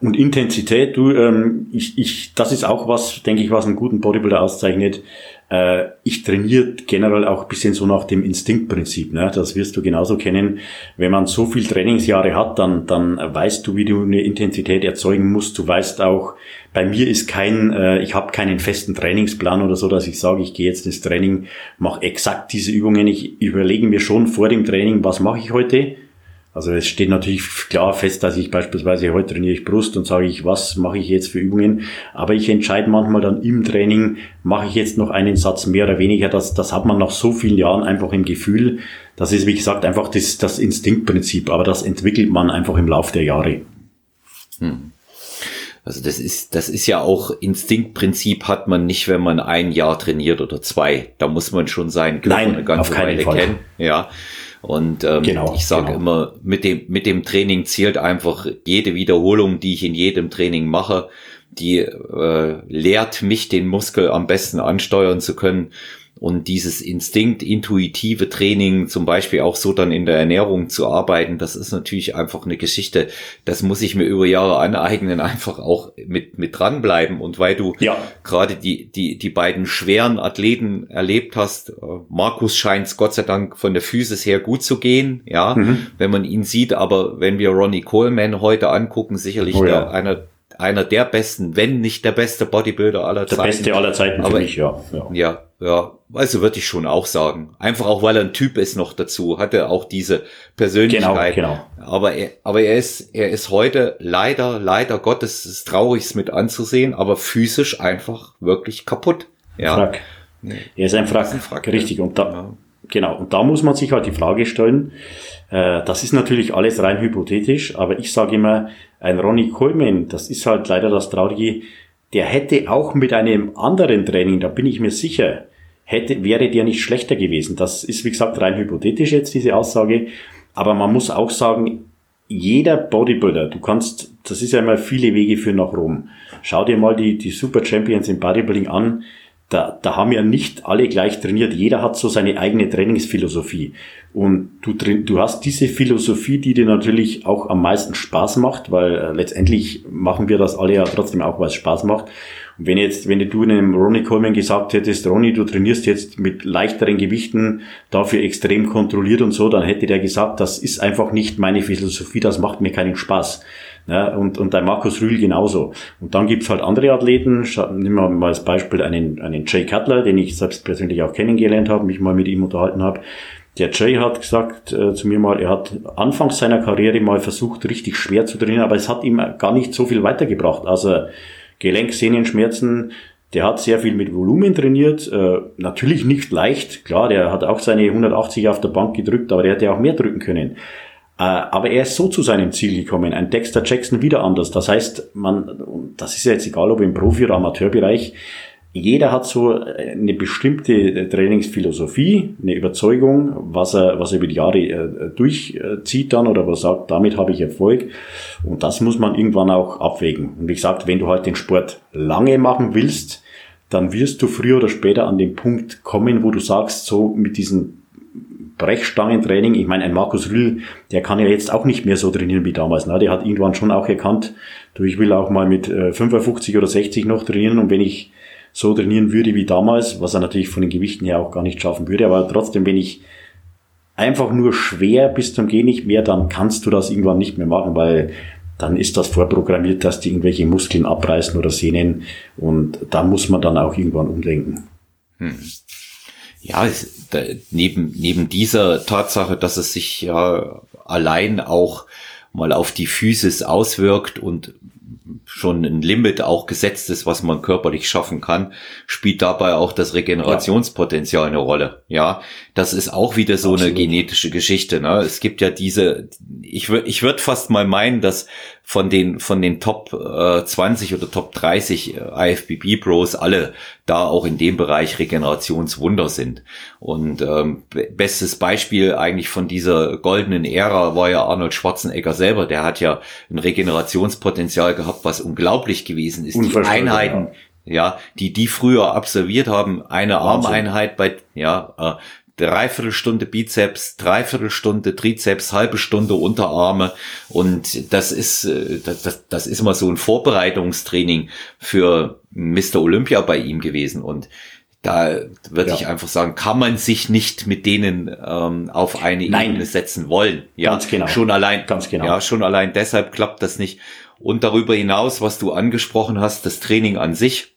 Und Intensität, du, ähm, ich, ich, das ist auch was, denke ich, was einen guten Bodybuilder auszeichnet. Äh, ich trainiere generell auch ein bisschen so nach dem Instinktprinzip. Ne? Das wirst du genauso kennen. Wenn man so viel Trainingsjahre hat, dann, dann weißt du, wie du eine Intensität erzeugen musst. Du weißt auch, bei mir ist kein, äh, ich habe keinen festen Trainingsplan oder so, dass ich sage, ich gehe jetzt ins Training, mache exakt diese Übungen. Ich überlege mir schon vor dem Training, was mache ich heute also es steht natürlich klar fest, dass ich beispielsweise heute trainiere ich Brust und sage ich, was mache ich jetzt für Übungen. Aber ich entscheide manchmal dann im Training, mache ich jetzt noch einen Satz mehr oder weniger. Das, das hat man nach so vielen Jahren einfach im Gefühl. Das ist, wie gesagt, einfach das, das Instinktprinzip. Aber das entwickelt man einfach im Laufe der Jahre. Hm. Also das ist, das ist ja auch Instinktprinzip hat man nicht, wenn man ein Jahr trainiert oder zwei. Da muss man schon sein Körper Nein, eine ganze Weile Fall. kennen. Ja. Und ähm, genau, ich sage genau. immer, mit dem, mit dem Training zählt einfach jede Wiederholung, die ich in jedem Training mache, die äh, lehrt mich, den Muskel am besten ansteuern zu können. Und dieses Instinkt, intuitive Training, zum Beispiel auch so dann in der Ernährung zu arbeiten, das ist natürlich einfach eine Geschichte. Das muss ich mir über Jahre aneignen, einfach auch mit, mit dranbleiben. Und weil du ja. gerade die, die, die beiden schweren Athleten erlebt hast, äh, Markus scheint es Gott sei Dank von der Physis her gut zu gehen, ja, mhm. wenn man ihn sieht. Aber wenn wir Ronnie Coleman heute angucken, sicherlich oh, ja. der, einer einer der besten, wenn nicht der beste Bodybuilder aller der Zeiten. Der beste aller Zeiten aber, für mich, ja. ja. Ja, ja. Also würde ich schon auch sagen. Einfach auch, weil er ein Typ ist noch dazu, hat er auch diese Persönlichkeit. Genau, genau. Aber er, aber er ist, er ist heute leider, leider Gottes, ist traurig mit anzusehen, aber physisch einfach wirklich kaputt. Ja. Frack. Er ist ein Frack. Ist ein Frack richtig. Und da. Genau. Und da muss man sich halt die Frage stellen, äh, das ist natürlich alles rein hypothetisch, aber ich sage immer, ein Ronnie Coleman, das ist halt leider das Traurige, der hätte auch mit einem anderen Training, da bin ich mir sicher, hätte, wäre der nicht schlechter gewesen. Das ist, wie gesagt, rein hypothetisch jetzt, diese Aussage. Aber man muss auch sagen, jeder Bodybuilder, du kannst, das ist ja immer viele Wege für nach Rom. Schau dir mal die, die Super Champions im Bodybuilding an da, da haben ja nicht alle gleich trainiert. Jeder hat so seine eigene Trainingsphilosophie. Und du, du hast diese Philosophie, die dir natürlich auch am meisten Spaß macht, weil äh, letztendlich machen wir das alle ja trotzdem auch, weil es Spaß macht. Und wenn jetzt, wenn du einem Ronnie Coleman gesagt hättest, Ronnie, du trainierst jetzt mit leichteren Gewichten, dafür extrem kontrolliert und so, dann hätte der gesagt, das ist einfach nicht meine Philosophie, das macht mir keinen Spaß. Ja, und, und der Markus Rühl genauso. Und dann gibt's halt andere Athleten, nehmen wir mal als Beispiel einen, einen Jay Cutler, den ich selbst persönlich auch kennengelernt habe, mich mal mit ihm unterhalten habe. Der Jay hat gesagt äh, zu mir mal, er hat anfangs seiner Karriere mal versucht, richtig schwer zu trainieren, aber es hat ihm gar nicht so viel weitergebracht. Also Gelenk, Sehnenschmerzen, der hat sehr viel mit Volumen trainiert, äh, natürlich nicht leicht, klar, der hat auch seine 180 auf der Bank gedrückt, aber der hätte auch mehr drücken können. Äh, aber er ist so zu seinem Ziel gekommen. Ein Dexter Jackson wieder anders. Das heißt, man, das ist ja jetzt egal, ob im Profi- oder Amateurbereich, jeder hat so eine bestimmte Trainingsphilosophie, eine Überzeugung, was er, was er über die Jahre äh, durchzieht dann oder was sagt, damit habe ich Erfolg. Und das muss man irgendwann auch abwägen. Und wie gesagt, wenn du halt den Sport lange machen willst, dann wirst du früher oder später an den Punkt kommen, wo du sagst, so mit diesen Brechstangentraining. Ich meine, ein Markus Rühl, der kann ja jetzt auch nicht mehr so trainieren wie damals. Ne? Der hat irgendwann schon auch erkannt, du, ich will auch mal mit 55 äh, oder 60 noch trainieren und wenn ich so trainieren würde wie damals, was er natürlich von den Gewichten her auch gar nicht schaffen würde, aber trotzdem, wenn ich einfach nur schwer bis zum Geh nicht mehr, dann kannst du das irgendwann nicht mehr machen, weil dann ist das vorprogrammiert, dass die irgendwelche Muskeln abreißen oder Sehnen und da muss man dann auch irgendwann umdenken. Hm ja, es, da, neben, neben dieser Tatsache, dass es sich ja allein auch mal auf die Physis auswirkt und schon ein Limit auch gesetzt ist, was man körperlich schaffen kann, spielt dabei auch das Regenerationspotenzial eine Rolle. Ja, das ist auch wieder so Absolut. eine genetische Geschichte. Ne? Es gibt ja diese, ich würde ich würde fast mal meinen, dass von den von den Top äh, 20 oder Top 30 äh, IFBB Pros alle da auch in dem Bereich Regenerationswunder sind. Und ähm, bestes Beispiel eigentlich von dieser goldenen Ära war ja Arnold Schwarzenegger selber. Der hat ja ein Regenerationspotenzial gehabt, was unglaublich gewesen ist. Die Einheiten, ja. ja, die die früher absolviert haben, eine Armeinheit bei, ja, äh, dreiviertel Stunde Bizeps, dreiviertel Stunde Trizeps, halbe Stunde Unterarme und das ist äh, das, das, das ist mal so ein Vorbereitungstraining für Mr. Olympia bei ihm gewesen und da würde ja. ich einfach sagen, kann man sich nicht mit denen ähm, auf eine Nein. Ebene setzen wollen. Ja, ganz genau. Schon allein, ganz genau. Ja, schon allein deshalb klappt das nicht. Und darüber hinaus, was du angesprochen hast, das Training an sich.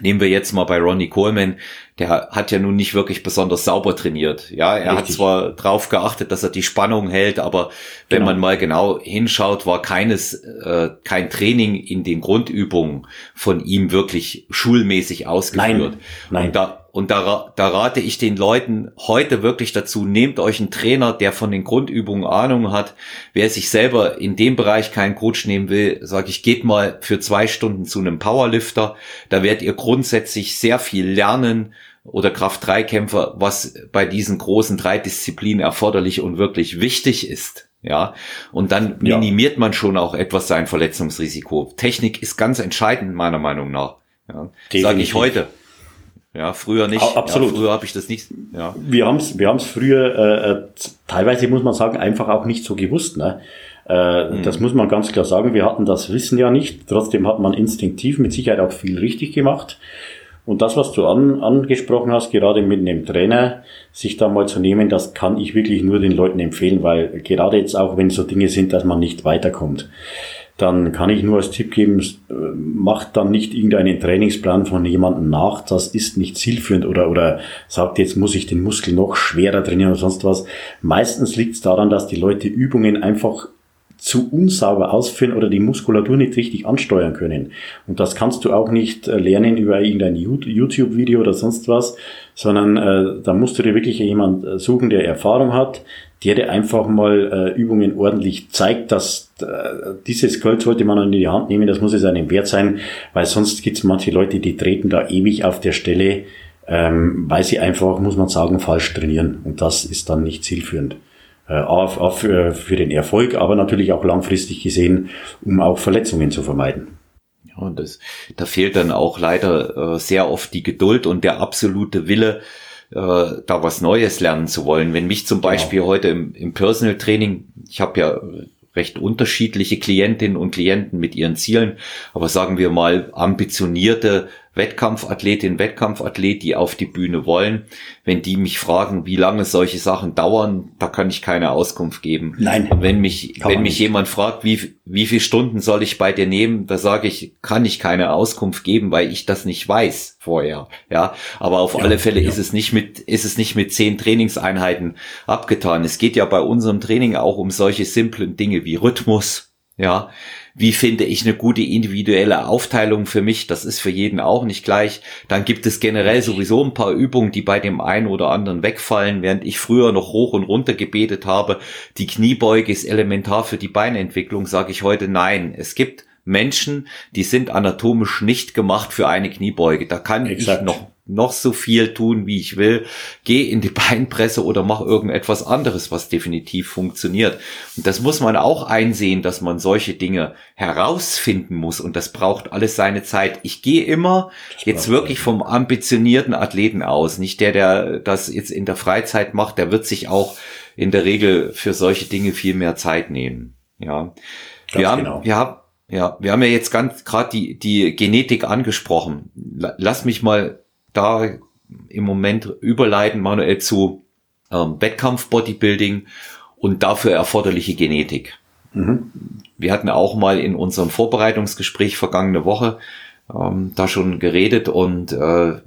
Nehmen wir jetzt mal bei Ronnie Coleman, der hat ja nun nicht wirklich besonders sauber trainiert. Ja, er Richtig. hat zwar drauf geachtet, dass er die Spannung hält, aber wenn genau. man mal genau hinschaut, war keines, äh, kein Training in den Grundübungen von ihm wirklich schulmäßig ausgeführt. Nein. Nein. Und da, und da, da rate ich den Leuten heute wirklich dazu, nehmt euch einen Trainer, der von den Grundübungen Ahnung hat. Wer sich selber in dem Bereich keinen Coach nehmen will, sage ich, geht mal für zwei Stunden zu einem Powerlifter. Da werdet ihr grundsätzlich sehr viel lernen oder Kraft-3-Kämpfer, was bei diesen großen drei Disziplinen erforderlich und wirklich wichtig ist. Ja, und dann minimiert ja. man schon auch etwas sein Verletzungsrisiko. Technik ist ganz entscheidend meiner Meinung nach. Ja, Sage ich heute. Ja, früher nicht. Absolut. Ja, früher habe ich das nicht. Ja. Wir haben es wir haben's früher äh, äh, teilweise, muss man sagen, einfach auch nicht so gewusst. Ne? Äh, mhm. Das muss man ganz klar sagen. Wir hatten das Wissen ja nicht. Trotzdem hat man instinktiv mit Sicherheit auch viel richtig gemacht. Und das, was du an, angesprochen hast, gerade mit einem Trainer, sich da mal zu nehmen, das kann ich wirklich nur den Leuten empfehlen, weil gerade jetzt auch, wenn so Dinge sind, dass man nicht weiterkommt dann kann ich nur als Tipp geben, äh, macht dann nicht irgendeinen Trainingsplan von jemandem nach, das ist nicht zielführend oder, oder sagt, jetzt muss ich den Muskel noch schwerer trainieren oder sonst was. Meistens liegt es daran, dass die Leute Übungen einfach zu unsauber ausführen oder die Muskulatur nicht richtig ansteuern können. Und das kannst du auch nicht äh, lernen über irgendein YouTube-Video oder sonst was, sondern äh, da musst du dir wirklich jemand äh, suchen, der Erfahrung hat, der dir einfach mal äh, Übungen ordentlich zeigt, dass äh, dieses Gold sollte man in die Hand nehmen, das muss es einem wert sein, weil sonst gibt es manche Leute, die treten da ewig auf der Stelle, ähm, weil sie einfach, muss man sagen, falsch trainieren. Und das ist dann nicht zielführend äh, A, für, für den Erfolg, aber natürlich auch langfristig gesehen, um auch Verletzungen zu vermeiden. Ja, und das, da fehlt dann auch leider äh, sehr oft die Geduld und der absolute Wille, äh, da was Neues lernen zu wollen. Wenn mich zum genau. Beispiel genau. heute im, im Personal Training, ich habe ja recht unterschiedliche Klientinnen und Klienten mit ihren Zielen, aber sagen wir mal ambitionierte Wettkampfathletin, Wettkampfathlet, die auf die Bühne wollen, wenn die mich fragen, wie lange solche Sachen dauern, da kann ich keine Auskunft geben. Nein. Und wenn mich, wenn mich jemand fragt, wie, wie viele Stunden soll ich bei dir nehmen, da sage ich, kann ich keine Auskunft geben, weil ich das nicht weiß vorher. Ja, aber auf ja, alle Fälle ja. ist es nicht mit, ist es nicht mit zehn Trainingseinheiten abgetan. Es geht ja bei unserem Training auch um solche simplen Dinge wie Rhythmus. Ja, wie finde ich eine gute individuelle Aufteilung für mich? Das ist für jeden auch nicht gleich. Dann gibt es generell sowieso ein paar Übungen, die bei dem einen oder anderen wegfallen, während ich früher noch hoch und runter gebetet habe. Die Kniebeuge ist elementar für die Beinentwicklung, sage ich heute nein. Es gibt Menschen, die sind anatomisch nicht gemacht für eine Kniebeuge. Da kann Exakt. ich noch noch so viel tun, wie ich will, geh in die Beinpresse oder mach irgendetwas anderes, was definitiv funktioniert. Und das muss man auch einsehen, dass man solche Dinge herausfinden muss und das braucht alles seine Zeit. Ich gehe immer jetzt wirklich vom ambitionierten Athleten aus, nicht der, der das jetzt in der Freizeit macht, der wird sich auch in der Regel für solche Dinge viel mehr Zeit nehmen. Ja. Ganz wir haben, genau. wir haben ja, wir haben ja jetzt ganz gerade die, die Genetik angesprochen. Lass mich mal da im Moment überleiten, manuell zu ähm, Wettkampf-Bodybuilding und dafür erforderliche Genetik. Mhm. Wir hatten auch mal in unserem Vorbereitungsgespräch vergangene Woche ähm, da schon geredet und äh,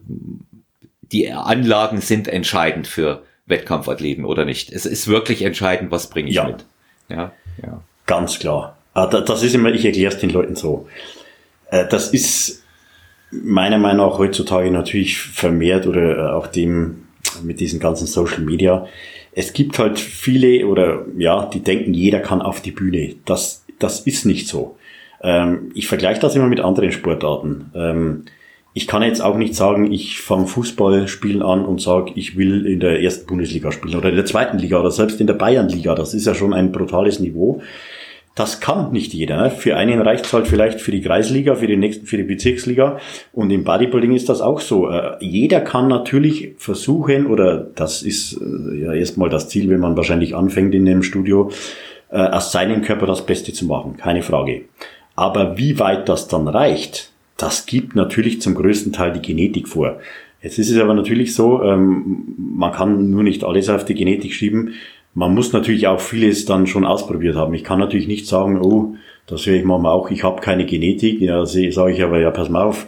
die Anlagen sind entscheidend für Wettkampfathleten oder nicht. Es ist wirklich entscheidend, was bringe ich ja. mit. Ja, ja. Ganz klar. Ah, das ist immer, ich erkläre es den Leuten so. Äh, das ist meiner Meinung nach heutzutage natürlich vermehrt oder äh, auch dem mit diesen ganzen Social Media. Es gibt halt viele oder ja, die denken, jeder kann auf die Bühne. Das, das ist nicht so. Ähm, ich vergleiche das immer mit anderen Sportarten. Ähm, ich kann jetzt auch nicht sagen, ich fange Fußballspielen an und sage, ich will in der ersten Bundesliga spielen oder in der zweiten Liga oder selbst in der Bayernliga. Das ist ja schon ein brutales Niveau. Das kann nicht jeder. Ne? Für einen reicht es halt vielleicht für die Kreisliga, für die nächsten, für die Bezirksliga. Und im Bodybuilding ist das auch so. Äh, jeder kann natürlich versuchen, oder das ist äh, ja erstmal das Ziel, wenn man wahrscheinlich anfängt in dem Studio, äh, aus seinem Körper das Beste zu machen. Keine Frage. Aber wie weit das dann reicht, das gibt natürlich zum größten Teil die Genetik vor. Jetzt ist es aber natürlich so, ähm, man kann nur nicht alles auf die Genetik schieben man muss natürlich auch vieles dann schon ausprobiert haben. Ich kann natürlich nicht sagen, oh, das höre ich mal auch, ich habe keine Genetik. Ja, sage ich aber, ja, pass mal auf,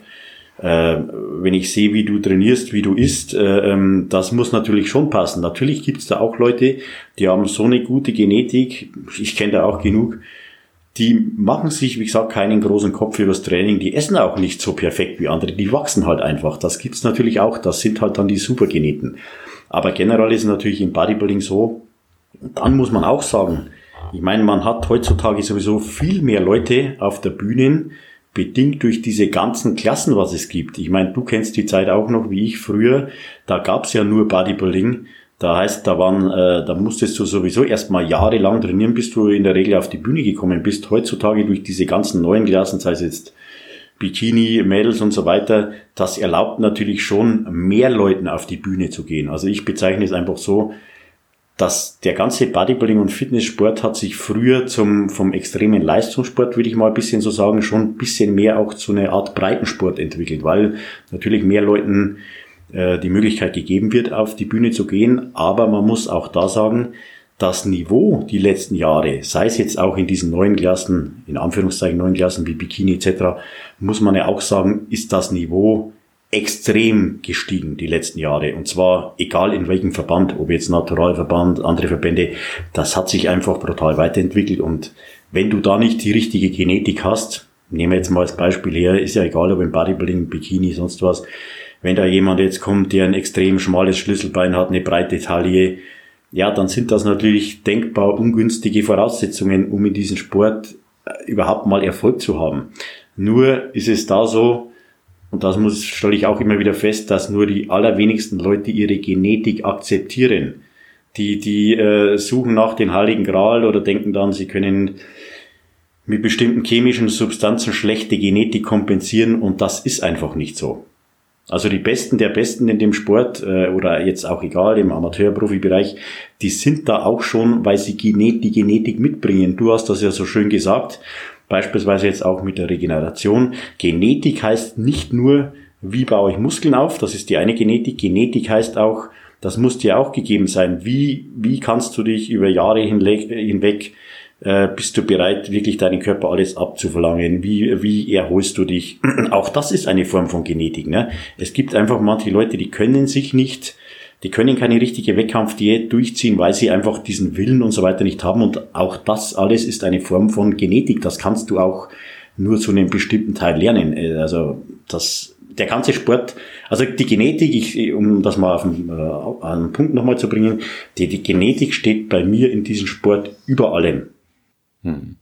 äh, wenn ich sehe, wie du trainierst, wie du isst, äh, ähm, das muss natürlich schon passen. Natürlich gibt es da auch Leute, die haben so eine gute Genetik, ich kenne da auch genug, die machen sich, wie gesagt, keinen großen Kopf übers Training, die essen auch nicht so perfekt wie andere, die wachsen halt einfach. Das gibt's natürlich auch, das sind halt dann die Supergeneten. Aber generell ist natürlich im Bodybuilding so, dann muss man auch sagen, ich meine, man hat heutzutage sowieso viel mehr Leute auf der Bühne, bedingt durch diese ganzen Klassen, was es gibt. Ich meine, du kennst die Zeit auch noch, wie ich früher. Da gab's ja nur Bodybuilding. Da heißt, da waren, äh, da musstest du sowieso erstmal jahrelang trainieren, bis du in der Regel auf die Bühne gekommen bist. Heutzutage durch diese ganzen neuen Klassen, sei es jetzt Bikini, Mädels und so weiter, das erlaubt natürlich schon mehr Leuten auf die Bühne zu gehen. Also ich bezeichne es einfach so, dass der ganze Bodybuilding und Fitnesssport hat sich früher zum, vom extremen Leistungssport, würde ich mal ein bisschen so sagen, schon ein bisschen mehr auch zu einer Art Breitensport entwickelt, weil natürlich mehr Leuten äh, die Möglichkeit gegeben wird, auf die Bühne zu gehen. Aber man muss auch da sagen, das Niveau die letzten Jahre, sei es jetzt auch in diesen neuen Klassen, in Anführungszeichen neuen Klassen wie Bikini etc., muss man ja auch sagen, ist das Niveau extrem gestiegen die letzten Jahre. Und zwar egal in welchem Verband, ob jetzt Naturalverband, andere Verbände, das hat sich einfach brutal weiterentwickelt. Und wenn du da nicht die richtige Genetik hast, nehmen wir jetzt mal als Beispiel her, ist ja egal, ob im Bodybuilding, Bikini, sonst was, wenn da jemand jetzt kommt, der ein extrem schmales Schlüsselbein hat, eine breite Taille, ja, dann sind das natürlich denkbar ungünstige Voraussetzungen, um in diesem Sport äh, überhaupt mal Erfolg zu haben. Nur ist es da so, und das muss, stelle ich auch immer wieder fest, dass nur die allerwenigsten Leute ihre Genetik akzeptieren. Die, die äh, suchen nach den Heiligen Gral oder denken dann, sie können mit bestimmten chemischen Substanzen schlechte Genetik kompensieren und das ist einfach nicht so. Also die Besten der Besten in dem Sport äh, oder jetzt auch egal im Amateur-Profi-Bereich, die sind da auch schon, weil sie die Genetik mitbringen. Du hast das ja so schön gesagt. Beispielsweise jetzt auch mit der Regeneration. Genetik heißt nicht nur, wie baue ich Muskeln auf, das ist die eine Genetik. Genetik heißt auch, das muss dir auch gegeben sein. Wie, wie kannst du dich über Jahre hinweg, hinweg äh, bist du bereit, wirklich deinen Körper alles abzuverlangen? Wie, wie erholst du dich? auch das ist eine Form von Genetik. Ne? Es gibt einfach manche Leute, die können sich nicht die können keine richtige Wettkampfdiät durchziehen, weil sie einfach diesen Willen und so weiter nicht haben. Und auch das alles ist eine Form von Genetik. Das kannst du auch nur zu einem bestimmten Teil lernen. Äh, also das, der ganze Sport, also die Genetik, ich, um das mal auf den, äh, einen Punkt nochmal zu bringen, die, die Genetik steht bei mir in diesem Sport über allem. Hm.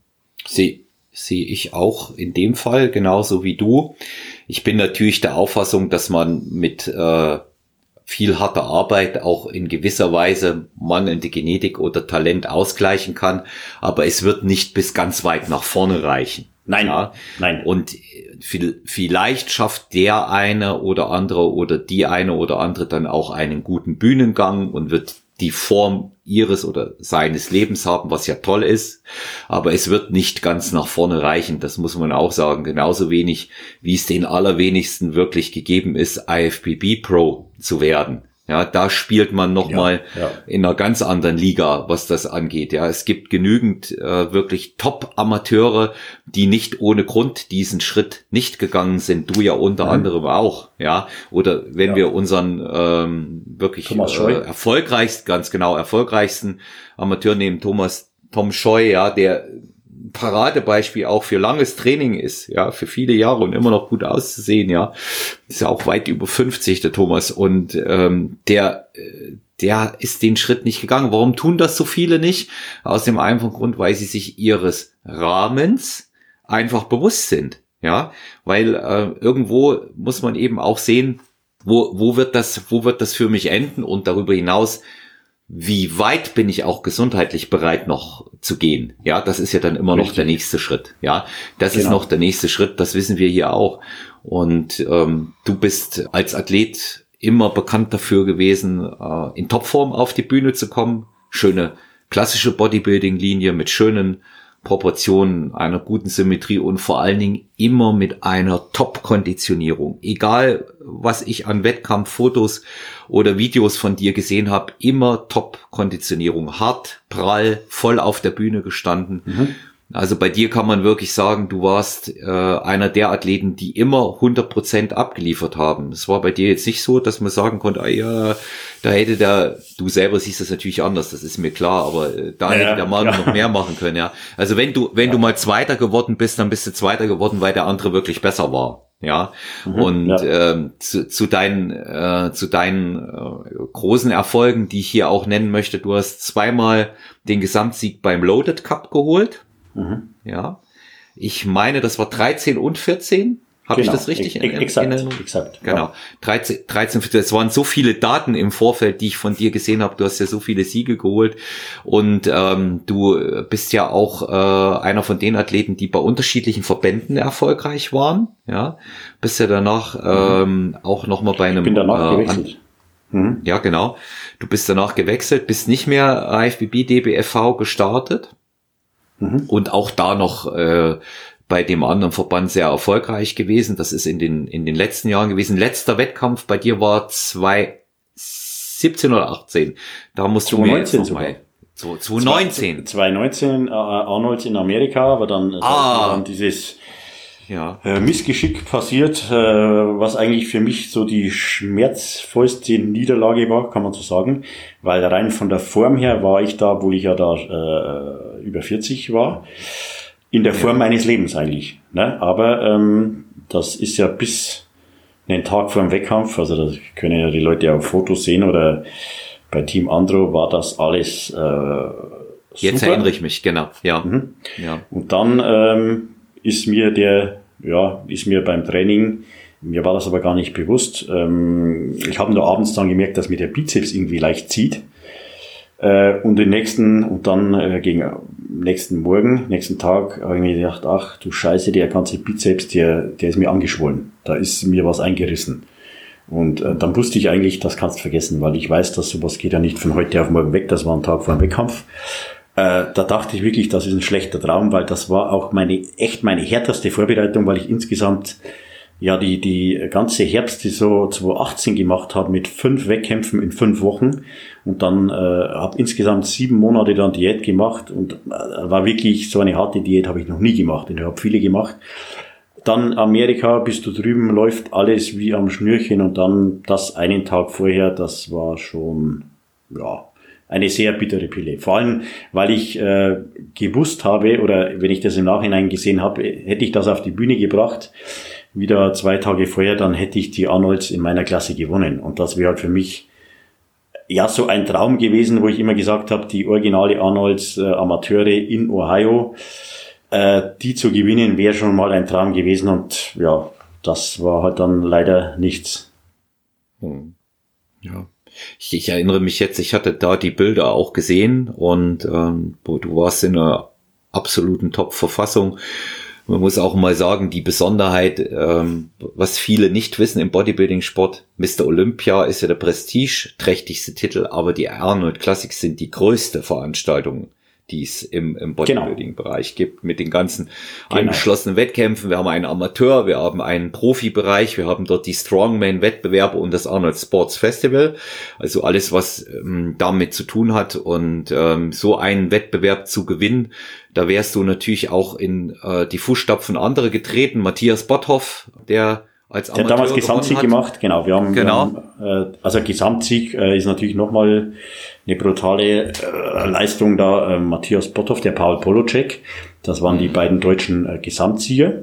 Sehe seh ich auch in dem Fall genauso wie du. Ich bin natürlich der Auffassung, dass man mit äh, viel harte Arbeit auch in gewisser Weise mangelnde Genetik oder Talent ausgleichen kann, aber es wird nicht bis ganz weit nach vorne reichen. Nein, ja? nein. Und vielleicht schafft der eine oder andere oder die eine oder andere dann auch einen guten Bühnengang und wird die Form ihres oder seines Lebens haben, was ja toll ist. Aber es wird nicht ganz nach vorne reichen. Das muss man auch sagen. Genauso wenig, wie es den allerwenigsten wirklich gegeben ist, IFBB Pro zu werden. Ja, da spielt man noch ja, mal ja. in einer ganz anderen Liga, was das angeht. Ja, es gibt genügend äh, wirklich Top-Amateure, die nicht ohne Grund diesen Schritt nicht gegangen sind. Du ja unter mhm. anderem auch. Ja, oder wenn ja. wir unseren ähm, wirklich äh, erfolgreichsten, ganz genau erfolgreichsten Amateur nehmen, Thomas Tom Scheu, ja, der Paradebeispiel auch für langes Training ist, ja, für viele Jahre und immer noch gut auszusehen, ja. Ist ja auch weit über 50, der Thomas. Und ähm, der, der ist den Schritt nicht gegangen. Warum tun das so viele nicht? Aus dem einfachen Grund, weil sie sich ihres Rahmens einfach bewusst sind. Ja, weil äh, irgendwo muss man eben auch sehen, wo, wo wird das, wo wird das für mich enden und darüber hinaus wie weit bin ich auch gesundheitlich bereit noch zu gehen? Ja, das ist ja dann immer Richtig. noch der nächste Schritt. Ja, das genau. ist noch der nächste Schritt. Das wissen wir hier auch. Und ähm, du bist als Athlet immer bekannt dafür gewesen, äh, in Topform auf die Bühne zu kommen. Schöne klassische Bodybuilding-Linie mit schönen Proportionen, einer guten Symmetrie und vor allen Dingen immer mit einer Top-Konditionierung. Egal, was ich an Wettkampffotos oder Videos von dir gesehen habe, immer Top-Konditionierung. Hart, prall, voll auf der Bühne gestanden. Mhm. Also bei dir kann man wirklich sagen, du warst äh, einer der Athleten, die immer 100% abgeliefert haben. Es war bei dir jetzt nicht so, dass man sagen konnte, ah ja, da hätte der, du selber siehst das natürlich anders, das ist mir klar, aber äh, da ja, hätte der Manu ja. noch mehr machen können, ja. Also wenn du, wenn ja. du mal Zweiter geworden bist, dann bist du Zweiter geworden, weil der andere wirklich besser war. Ja, mhm, und ja. Ähm, zu, zu deinen, äh, zu deinen äh, großen Erfolgen, die ich hier auch nennen möchte, du hast zweimal den Gesamtsieg beim Loaded Cup geholt. Mhm. Ja. Ich meine, das war 13 und 14. Habe genau. ich das richtig in, in, exakt, in Exakt. Genau. Ja. 13, 13, es waren so viele Daten im Vorfeld, die ich von dir gesehen habe. Du hast ja so viele Siege geholt und ähm, du bist ja auch äh, einer von den Athleten, die bei unterschiedlichen Verbänden erfolgreich waren. Ja, bist ja danach mhm. ähm, auch noch mal bei einem. Ich bin danach äh, gewechselt. Mhm. Ja, genau. Du bist danach gewechselt, bist nicht mehr IFBB DBFV gestartet. Mhm. Und auch da noch äh, bei dem anderen Verband sehr erfolgreich gewesen. Das ist in den, in den letzten Jahren gewesen. Letzter Wettkampf bei dir war 2017 oder 18. Da musst du mir jetzt mal, 2019. 2019 äh, Arnold in Amerika, aber dann, äh, ah. dann dieses ja. äh, Missgeschick passiert, äh, was eigentlich für mich so die schmerzvollste Niederlage war, kann man so sagen, weil rein von der Form her war ich da, obwohl ich ja da äh, über 40 war, in der Form meines Lebens eigentlich. Ne? Aber ähm, das ist ja bis einen Tag vor dem Wettkampf, also das können ja die Leute auf Fotos sehen oder bei Team Andro war das alles äh, Jetzt erinnere ich mich, genau, ja. Mhm. ja. Und dann ähm, ist mir der, ja, ist mir beim Training, mir war das aber gar nicht bewusst. Ähm, ich habe nur abends dann gemerkt, dass mir der Bizeps irgendwie leicht zieht. Äh, und den nächsten, und dann äh, gegen nächsten Morgen, nächsten Tag, habe ich mir gedacht, ach du Scheiße, der ganze Bizeps, der, der ist mir angeschwollen. Da ist mir was eingerissen. Und äh, dann wusste ich eigentlich, das kannst du vergessen, weil ich weiß, dass sowas geht ja nicht von heute auf morgen weg. Das war ein Tag vor dem Wettkampf. Äh, da dachte ich wirklich, das ist ein schlechter Traum, weil das war auch meine, echt meine härteste Vorbereitung, weil ich insgesamt ja die, die ganze Herbst, die so 2018 gemacht habe mit fünf Wettkämpfen in fünf Wochen und dann äh, habe insgesamt sieben Monate dann Diät gemacht und äh, war wirklich so eine harte Diät habe ich noch nie gemacht ich habe viele gemacht. Dann Amerika, bist du drüben, läuft alles wie am Schnürchen und dann das einen Tag vorher, das war schon, ja, eine sehr bittere Pille. Vor allem, weil ich äh, gewusst habe, oder wenn ich das im Nachhinein gesehen habe, hätte ich das auf die Bühne gebracht, wieder zwei Tage vorher, dann hätte ich die Arnolds in meiner Klasse gewonnen. Und das wäre halt für mich ja so ein Traum gewesen, wo ich immer gesagt habe, die originale Arnolds äh, Amateure in Ohio, äh, die zu gewinnen, wäre schon mal ein Traum gewesen. Und ja, das war halt dann leider nichts. Hm. Ja. Ich, ich, erinnere mich jetzt, ich hatte da die Bilder auch gesehen und ähm, du warst in einer absoluten Top-Verfassung. Man muss auch mal sagen, die Besonderheit, ähm, was viele nicht wissen im Bodybuilding-Sport, Mr. Olympia ist ja der prestigeträchtigste Titel, aber die Arnold Classics sind die größte Veranstaltung die es im, im Bodybuilding-Bereich genau. gibt, mit den ganzen genau. angeschlossenen Wettkämpfen. Wir haben einen Amateur, wir haben einen Profibereich, wir haben dort die Strongman-Wettbewerbe und das Arnold Sports Festival. Also alles, was ähm, damit zu tun hat. Und ähm, so einen Wettbewerb zu gewinnen, da wärst du natürlich auch in äh, die Fußstapfen anderer getreten. Matthias Botthoff, der als Amateur Der hat damals Gesamtsieg gemacht, genau. Wir haben, genau. Wir haben, äh, also Gesamtsieg äh, ist natürlich nochmal eine brutale äh, Leistung da. Äh, Matthias Botthoff, der Paul Polocek, das waren die mhm. beiden deutschen äh, Gesamtsieger.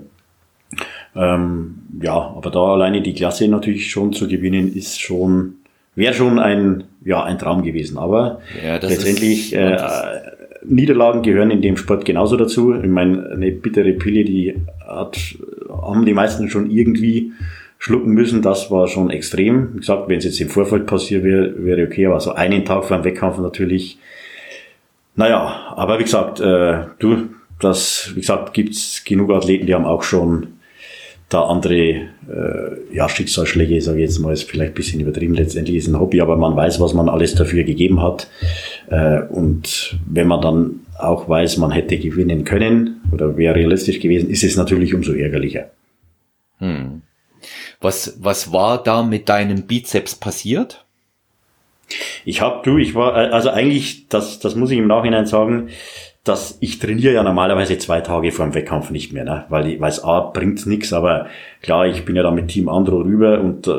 Ähm, ja, aber da alleine die Klasse natürlich schon zu gewinnen, ist schon, wäre schon ein, ja, ein Traum gewesen. Aber ja, letztendlich, äh, Niederlagen gehören in dem Sport genauso dazu. Ich meine, eine bittere Pille, die hat, haben die meisten schon irgendwie schlucken müssen. Das war schon extrem. Wie gesagt, wenn es jetzt im Vorfeld passiert wäre, wäre okay, aber so einen Tag vor dem Wettkampf natürlich. Naja, aber wie gesagt, äh, du, das, wie gesagt, gibt's genug Athleten, die haben auch schon da andere äh, ja, Schicksalsschläge, sage ich jetzt mal, ist vielleicht ein bisschen übertrieben. Letztendlich ist ein Hobby, aber man weiß, was man alles dafür gegeben hat. Äh, und wenn man dann auch weiß, man hätte gewinnen können oder wäre realistisch gewesen, ist es natürlich umso ärgerlicher. Hm. Was, was war da mit deinem Bizeps passiert? Ich habe du, ich war, äh, also eigentlich, das, das muss ich im Nachhinein sagen, dass ich trainiere ja normalerweise zwei Tage vor dem Wettkampf nicht mehr, ne? weil ich weiß, A, bringt nichts, aber klar, ich bin ja da mit Team Andro rüber und äh,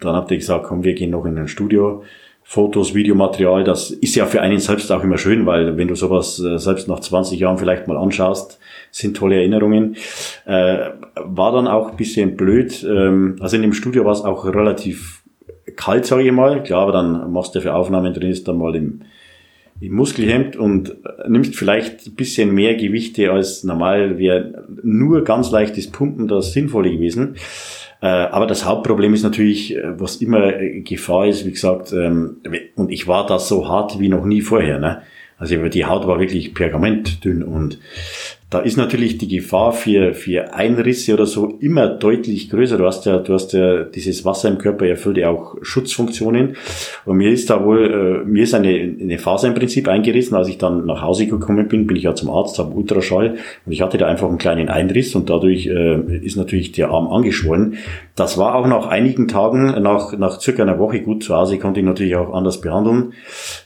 dann habt ihr gesagt, komm, wir gehen noch in ein Studio, Fotos, Videomaterial, das ist ja für einen selbst auch immer schön, weil wenn du sowas äh, selbst nach 20 Jahren vielleicht mal anschaust, sind tolle Erinnerungen. Äh, war dann auch ein bisschen blöd, ähm, also in dem Studio war es auch relativ kalt, sage ich mal, klar, aber dann machst du für Aufnahmen drin, ist dann mal im im Muskelhemd und nimmst vielleicht ein bisschen mehr Gewichte als normal wäre nur ganz leichtes Pumpen das Sinnvolle gewesen. Äh, aber das Hauptproblem ist natürlich, äh, was immer Gefahr ist, wie gesagt, ähm, und ich war da so hart wie noch nie vorher. Ne? Also die Haut war wirklich pergamentdünn und da ist natürlich die Gefahr für, für Einrisse oder so immer deutlich größer. Du hast ja, du hast ja dieses Wasser im Körper erfüllt ja auch Schutzfunktionen. Und mir ist da wohl, äh, mir ist eine, eine Faser im Prinzip eingerissen. Als ich dann nach Hause gekommen bin, bin ich ja zum Arzt, habe Ultraschall und ich hatte da einfach einen kleinen Einriss und dadurch äh, ist natürlich der Arm angeschwollen. Das war auch nach einigen Tagen, nach, nach circa einer Woche gut zu Hause, konnte ich natürlich auch anders behandeln.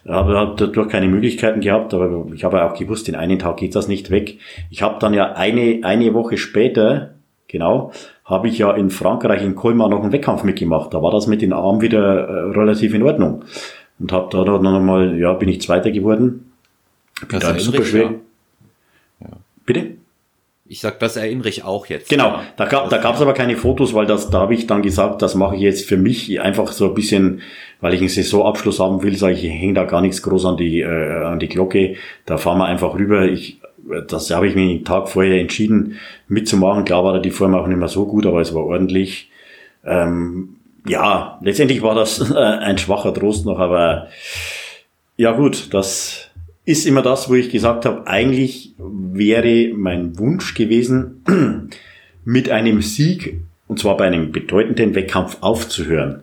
Aber dadurch keine Möglichkeiten gehabt, aber ich habe auch gewusst, in einem Tag geht das nicht weg. Ich habe dann ja eine, eine Woche später, genau, habe ich ja in Frankreich in Colmar noch einen Wettkampf mitgemacht. Da war das mit den Armen wieder äh, relativ in Ordnung. Und habe da dann nochmal, ja, bin ich Zweiter geworden. Bin das super schwer. Ja. Ja. Bitte? Ich sag, das erinnere ich auch jetzt. Genau, da gab da gab's aber keine Fotos, weil das, da habe ich dann gesagt, das mache ich jetzt für mich einfach so ein bisschen, weil ich einen Saisonabschluss haben will, sage ich, ich hänge da gar nichts groß an die äh, an die Glocke. Da fahren wir einfach rüber. Ich das habe ich mir einen Tag vorher entschieden mitzumachen. Klar war da die Form auch nicht mehr so gut, aber es war ordentlich. Ähm, ja, letztendlich war das äh, ein schwacher Trost noch, aber ja gut, das ist immer das, wo ich gesagt habe, eigentlich wäre mein Wunsch gewesen, mit einem Sieg, und zwar bei einem bedeutenden Wettkampf aufzuhören.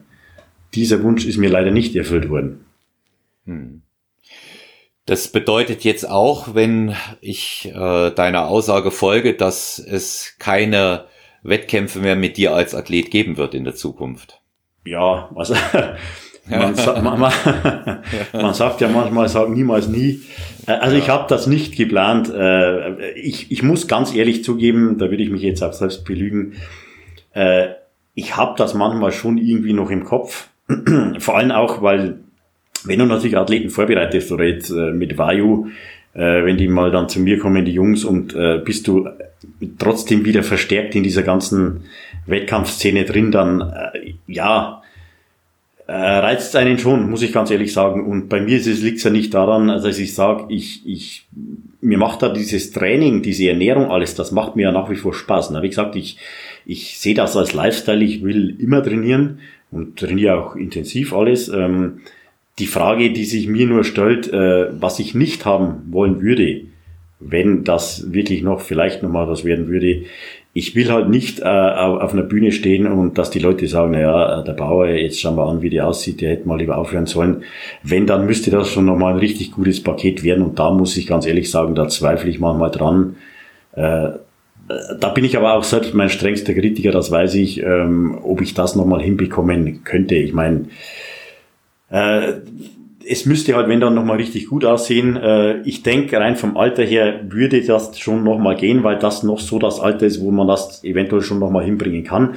Dieser Wunsch ist mir leider nicht erfüllt worden. Hm. Das bedeutet jetzt auch, wenn ich äh, deiner Aussage folge, dass es keine Wettkämpfe mehr mit dir als Athlet geben wird in der Zukunft. Ja, also man, sagt, man, man, man, sagt ja manchmal, sagt niemals nie. Äh, also ich habe das nicht geplant. Äh, ich, ich muss ganz ehrlich zugeben, da würde ich mich jetzt auch selbst belügen. Äh, ich habe das manchmal schon irgendwie noch im Kopf. Vor allem auch, weil wenn du natürlich Athleten vorbereitest oder jetzt äh, mit Vayu, äh, wenn die mal dann zu mir kommen, die Jungs, und äh, bist du trotzdem wieder verstärkt in dieser ganzen Wettkampfszene drin, dann äh, ja, äh, reizt einen schon, muss ich ganz ehrlich sagen. Und bei mir ist es, liegt ja nicht daran, also dass ich sage, ich, ich, mir macht da dieses Training, diese Ernährung, alles, das macht mir ja nach wie vor Spaß. Na, wie gesagt, ich, ich sehe das als Lifestyle, ich will immer trainieren und trainiere auch intensiv alles. Ähm, die Frage, die sich mir nur stellt, äh, was ich nicht haben wollen würde, wenn das wirklich noch vielleicht nochmal was werden würde, ich will halt nicht äh, auf einer Bühne stehen und dass die Leute sagen, naja, der Bauer, jetzt schauen wir an, wie der aussieht, der hätte mal lieber aufhören sollen. Wenn, dann müsste das schon nochmal ein richtig gutes Paket werden und da muss ich ganz ehrlich sagen, da zweifle ich manchmal dran. Äh, da bin ich aber auch selbst mein strengster Kritiker, das weiß ich, ähm, ob ich das nochmal hinbekommen könnte. Ich meine, äh, es müsste halt, wenn dann nochmal richtig gut aussehen. Äh, ich denke, rein vom Alter her würde das schon nochmal gehen, weil das noch so das Alter ist, wo man das eventuell schon nochmal hinbringen kann.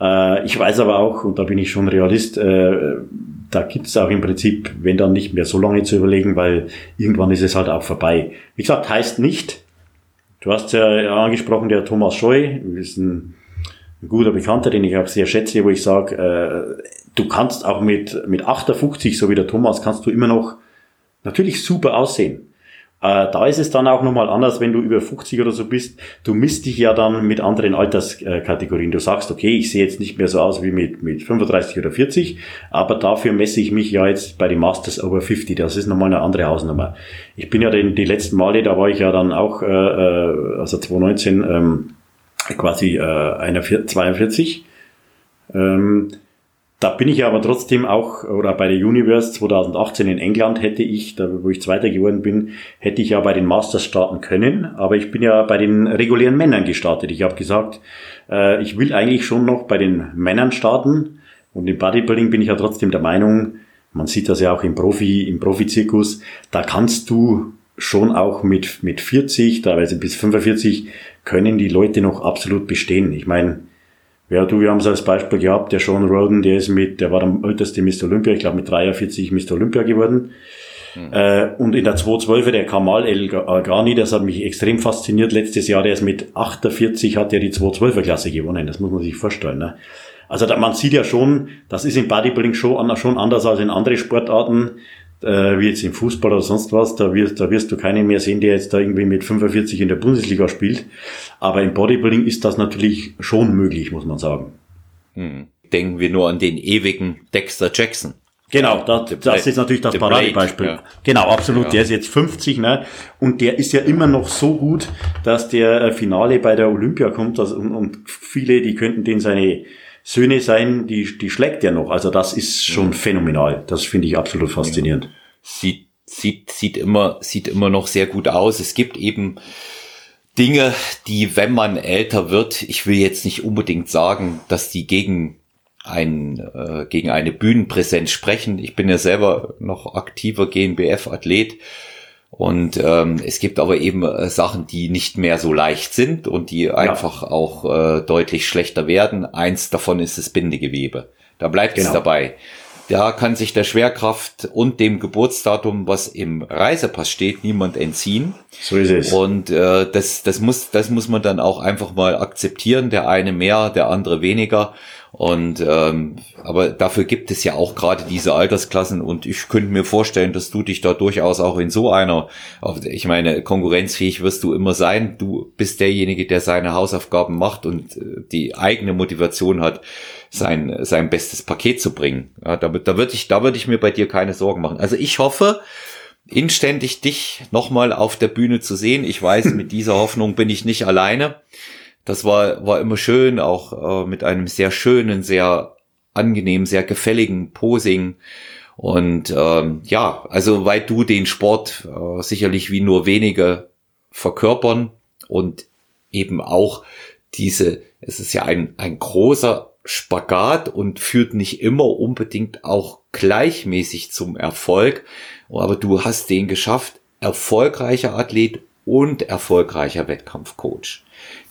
Äh, ich weiß aber auch, und da bin ich schon Realist, äh, da gibt es auch im Prinzip, wenn dann nicht mehr so lange zu überlegen, weil irgendwann ist es halt auch vorbei. Wie gesagt, heißt nicht, du hast ja angesprochen, der Thomas Scheu, ist ein, ein guter Bekannter, den ich auch sehr schätze, wo ich sage, äh, du kannst auch mit, mit 58, so wie der Thomas, kannst du immer noch natürlich super aussehen. Äh, da ist es dann auch nochmal anders, wenn du über 50 oder so bist. Du misst dich ja dann mit anderen Alterskategorien. Du sagst, okay, ich sehe jetzt nicht mehr so aus wie mit, mit 35 oder 40, aber dafür messe ich mich ja jetzt bei den Masters over 50. Das ist nochmal eine andere Hausnummer. Ich bin ja den, die letzten Male, da war ich ja dann auch, äh, äh also 2019, ähm, quasi äh, 42. Ähm, da bin ich aber trotzdem auch, oder bei der Universe 2018 in England hätte ich, da wo ich Zweiter geworden bin, hätte ich ja bei den Masters starten können, aber ich bin ja bei den regulären Männern gestartet. Ich habe gesagt, äh, ich will eigentlich schon noch bei den Männern starten und im Bodybuilding bin ich ja trotzdem der Meinung, man sieht das ja auch im Profi, im Profizirkus, da kannst du schon auch mit, mit 40, teilweise bis 45, können die Leute noch absolut bestehen. Ich meine, ja, du, wir haben es als Beispiel gehabt, der Sean Roden, der ist mit, der war der älteste Mr. Olympia, ich glaube mit 43 Mr. Olympia geworden. Mhm. Äh, und in der 212 der Kamal El Ghani, das hat mich extrem fasziniert. Letztes Jahr, der ist mit 48, hat er die 212er Klasse gewonnen. Das muss man sich vorstellen. Ne? Also da, man sieht ja schon, das ist im Bodybuilding schon, schon anders als in andere Sportarten äh, wie jetzt im Fußball oder sonst was, da wirst, da wirst du keinen mehr sehen, der jetzt da irgendwie mit 45 in der Bundesliga spielt. Aber im Bodybuilding ist das natürlich schon möglich, muss man sagen. Hm. Denken wir nur an den ewigen Dexter Jackson. Genau, das, das ist natürlich das Paradebeispiel. Ja. Genau, absolut. Ja. Der ist jetzt 50, ne? Und der ist ja immer noch so gut, dass der äh, Finale bei der Olympia kommt. Also, und, und viele, die könnten den seine Söhne sein, die, die schlägt er noch. Also das ist schon phänomenal. Das finde ich absolut faszinierend. Sieht, sieht, sieht immer, sieht immer noch sehr gut aus. Es gibt eben Dinge, die, wenn man älter wird, ich will jetzt nicht unbedingt sagen, dass die gegen ein, äh, gegen eine Bühnenpräsenz sprechen. Ich bin ja selber noch aktiver GmbF-Athlet und ähm, es gibt aber eben äh, Sachen, die nicht mehr so leicht sind und die ja. einfach auch äh, deutlich schlechter werden. Eins davon ist das Bindegewebe. Da bleibt genau. es dabei. Da kann sich der Schwerkraft und dem Geburtsdatum, was im Reisepass steht, niemand entziehen. So ist es. Und äh, das, das, muss, das muss man dann auch einfach mal akzeptieren. Der eine mehr, der andere weniger. Und ähm, aber dafür gibt es ja auch gerade diese Altersklassen und ich könnte mir vorstellen, dass du dich da durchaus auch in so einer, ich meine, konkurrenzfähig wirst du immer sein. Du bist derjenige, der seine Hausaufgaben macht und äh, die eigene Motivation hat, sein sein bestes Paket zu bringen. Ja, damit, da würde ich, da würde ich mir bei dir keine Sorgen machen. Also ich hoffe, inständig dich nochmal auf der Bühne zu sehen. Ich weiß, mit dieser Hoffnung bin ich nicht alleine. Das war, war immer schön, auch äh, mit einem sehr schönen, sehr angenehmen, sehr gefälligen Posing. Und ähm, ja, also weil du den Sport äh, sicherlich wie nur wenige verkörpern und eben auch diese, es ist ja ein, ein großer Spagat und führt nicht immer unbedingt auch gleichmäßig zum Erfolg. Aber du hast den geschafft, erfolgreicher Athlet und erfolgreicher Wettkampfcoach.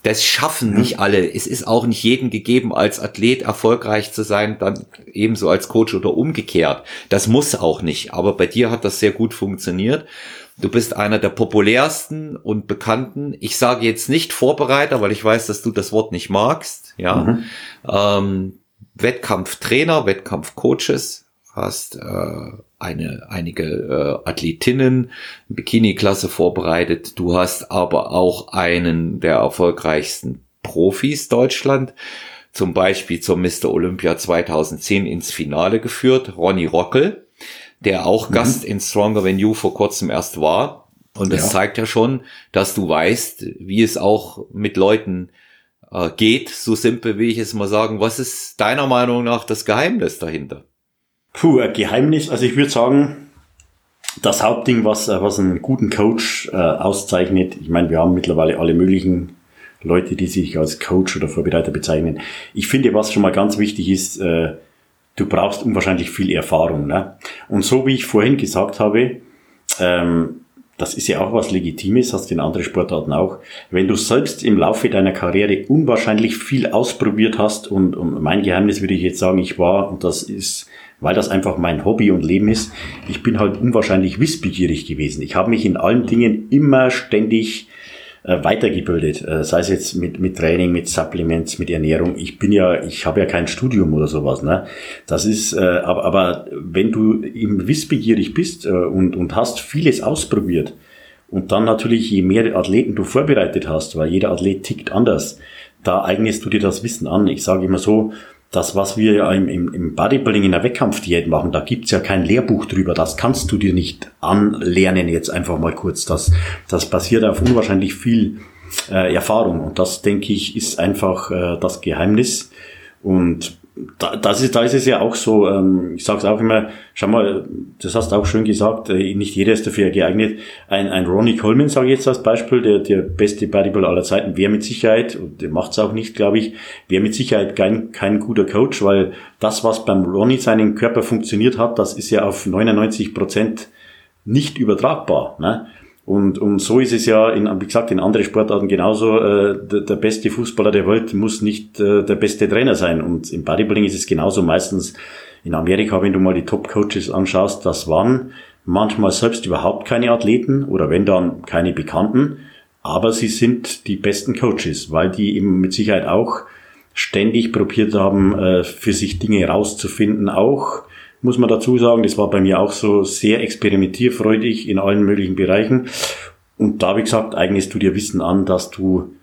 Das schaffen mhm. nicht alle. Es ist auch nicht jedem gegeben, als Athlet erfolgreich zu sein, dann ebenso als Coach oder umgekehrt. Das muss auch nicht. Aber bei dir hat das sehr gut funktioniert. Du bist einer der populärsten und bekannten. Ich sage jetzt nicht Vorbereiter, weil ich weiß, dass du das Wort nicht magst. Ja, mhm. ähm, Wettkampftrainer, Wettkampfcoaches, hast äh, eine, einige äh, Athletinnen Bikini-Klasse vorbereitet. Du hast aber auch einen der erfolgreichsten Profis Deutschland, zum Beispiel zum Mr. Olympia 2010 ins Finale geführt, Ronny Rockel, der auch mhm. Gast in Stronger Than You vor kurzem erst war. Und das ja. zeigt ja schon, dass du weißt, wie es auch mit Leuten äh, geht, so simpel wie ich es mal sagen. Was ist deiner Meinung nach das Geheimnis dahinter? Puh, ein Geheimnis. Also ich würde sagen, das Hauptding, was, äh, was einen guten Coach äh, auszeichnet, ich meine, wir haben mittlerweile alle möglichen Leute, die sich als Coach oder Vorbereiter bezeichnen. Ich finde, was schon mal ganz wichtig ist, äh, du brauchst unwahrscheinlich viel Erfahrung. Ne? Und so wie ich vorhin gesagt habe, ähm, das ist ja auch was Legitimes, hast du in anderen Sportarten auch. Wenn du selbst im Laufe deiner Karriere unwahrscheinlich viel ausprobiert hast und, und mein Geheimnis würde ich jetzt sagen, ich war, und das ist weil das einfach mein Hobby und Leben ist. Ich bin halt unwahrscheinlich wissbegierig gewesen. Ich habe mich in allen Dingen immer ständig äh, weitergebildet, äh, sei es jetzt mit, mit Training, mit Supplements, mit Ernährung. Ich bin ja, ich habe ja kein Studium oder sowas. Ne? Das ist, äh, aber, aber wenn du eben wissbegierig bist und, und hast vieles ausprobiert, Und dann natürlich, je mehr Athleten du vorbereitet hast, weil jeder Athlet tickt anders, da eignest du dir das Wissen an. Ich sage immer so, das, was wir ja im, im, Bodybuilding in der Wettkampfdiät machen, da gibt's ja kein Lehrbuch drüber. Das kannst du dir nicht anlernen jetzt einfach mal kurz. Das, das basiert auf unwahrscheinlich viel äh, Erfahrung. Und das, denke ich, ist einfach äh, das Geheimnis. Und da, das ist, da ist es ja auch so, ähm, ich sage es auch immer, schau mal, das hast du auch schön gesagt, äh, nicht jeder ist dafür geeignet. Ein, ein Ronnie Coleman, sage ich jetzt als Beispiel, der, der beste Bodybuilder aller Zeiten, wäre mit Sicherheit, und der macht es auch nicht, glaube ich, wäre mit Sicherheit kein, kein guter Coach, weil das, was beim Ronnie seinen Körper funktioniert hat, das ist ja auf 99 Prozent nicht übertragbar. Ne? Und, und so ist es ja, in, wie gesagt, in anderen Sportarten genauso. Äh, der, der beste Fußballer der Welt muss nicht äh, der beste Trainer sein. Und im Bodybuilding ist es genauso. Meistens in Amerika, wenn du mal die Top-Coaches anschaust, das waren manchmal selbst überhaupt keine Athleten oder wenn dann keine Bekannten. Aber sie sind die besten Coaches, weil die eben mit Sicherheit auch ständig probiert haben, äh, für sich Dinge rauszufinden, auch muss man dazu sagen. Das war bei mir auch so sehr experimentierfreudig in allen möglichen Bereichen. Und da, wie gesagt, eignest du dir Wissen an, dass du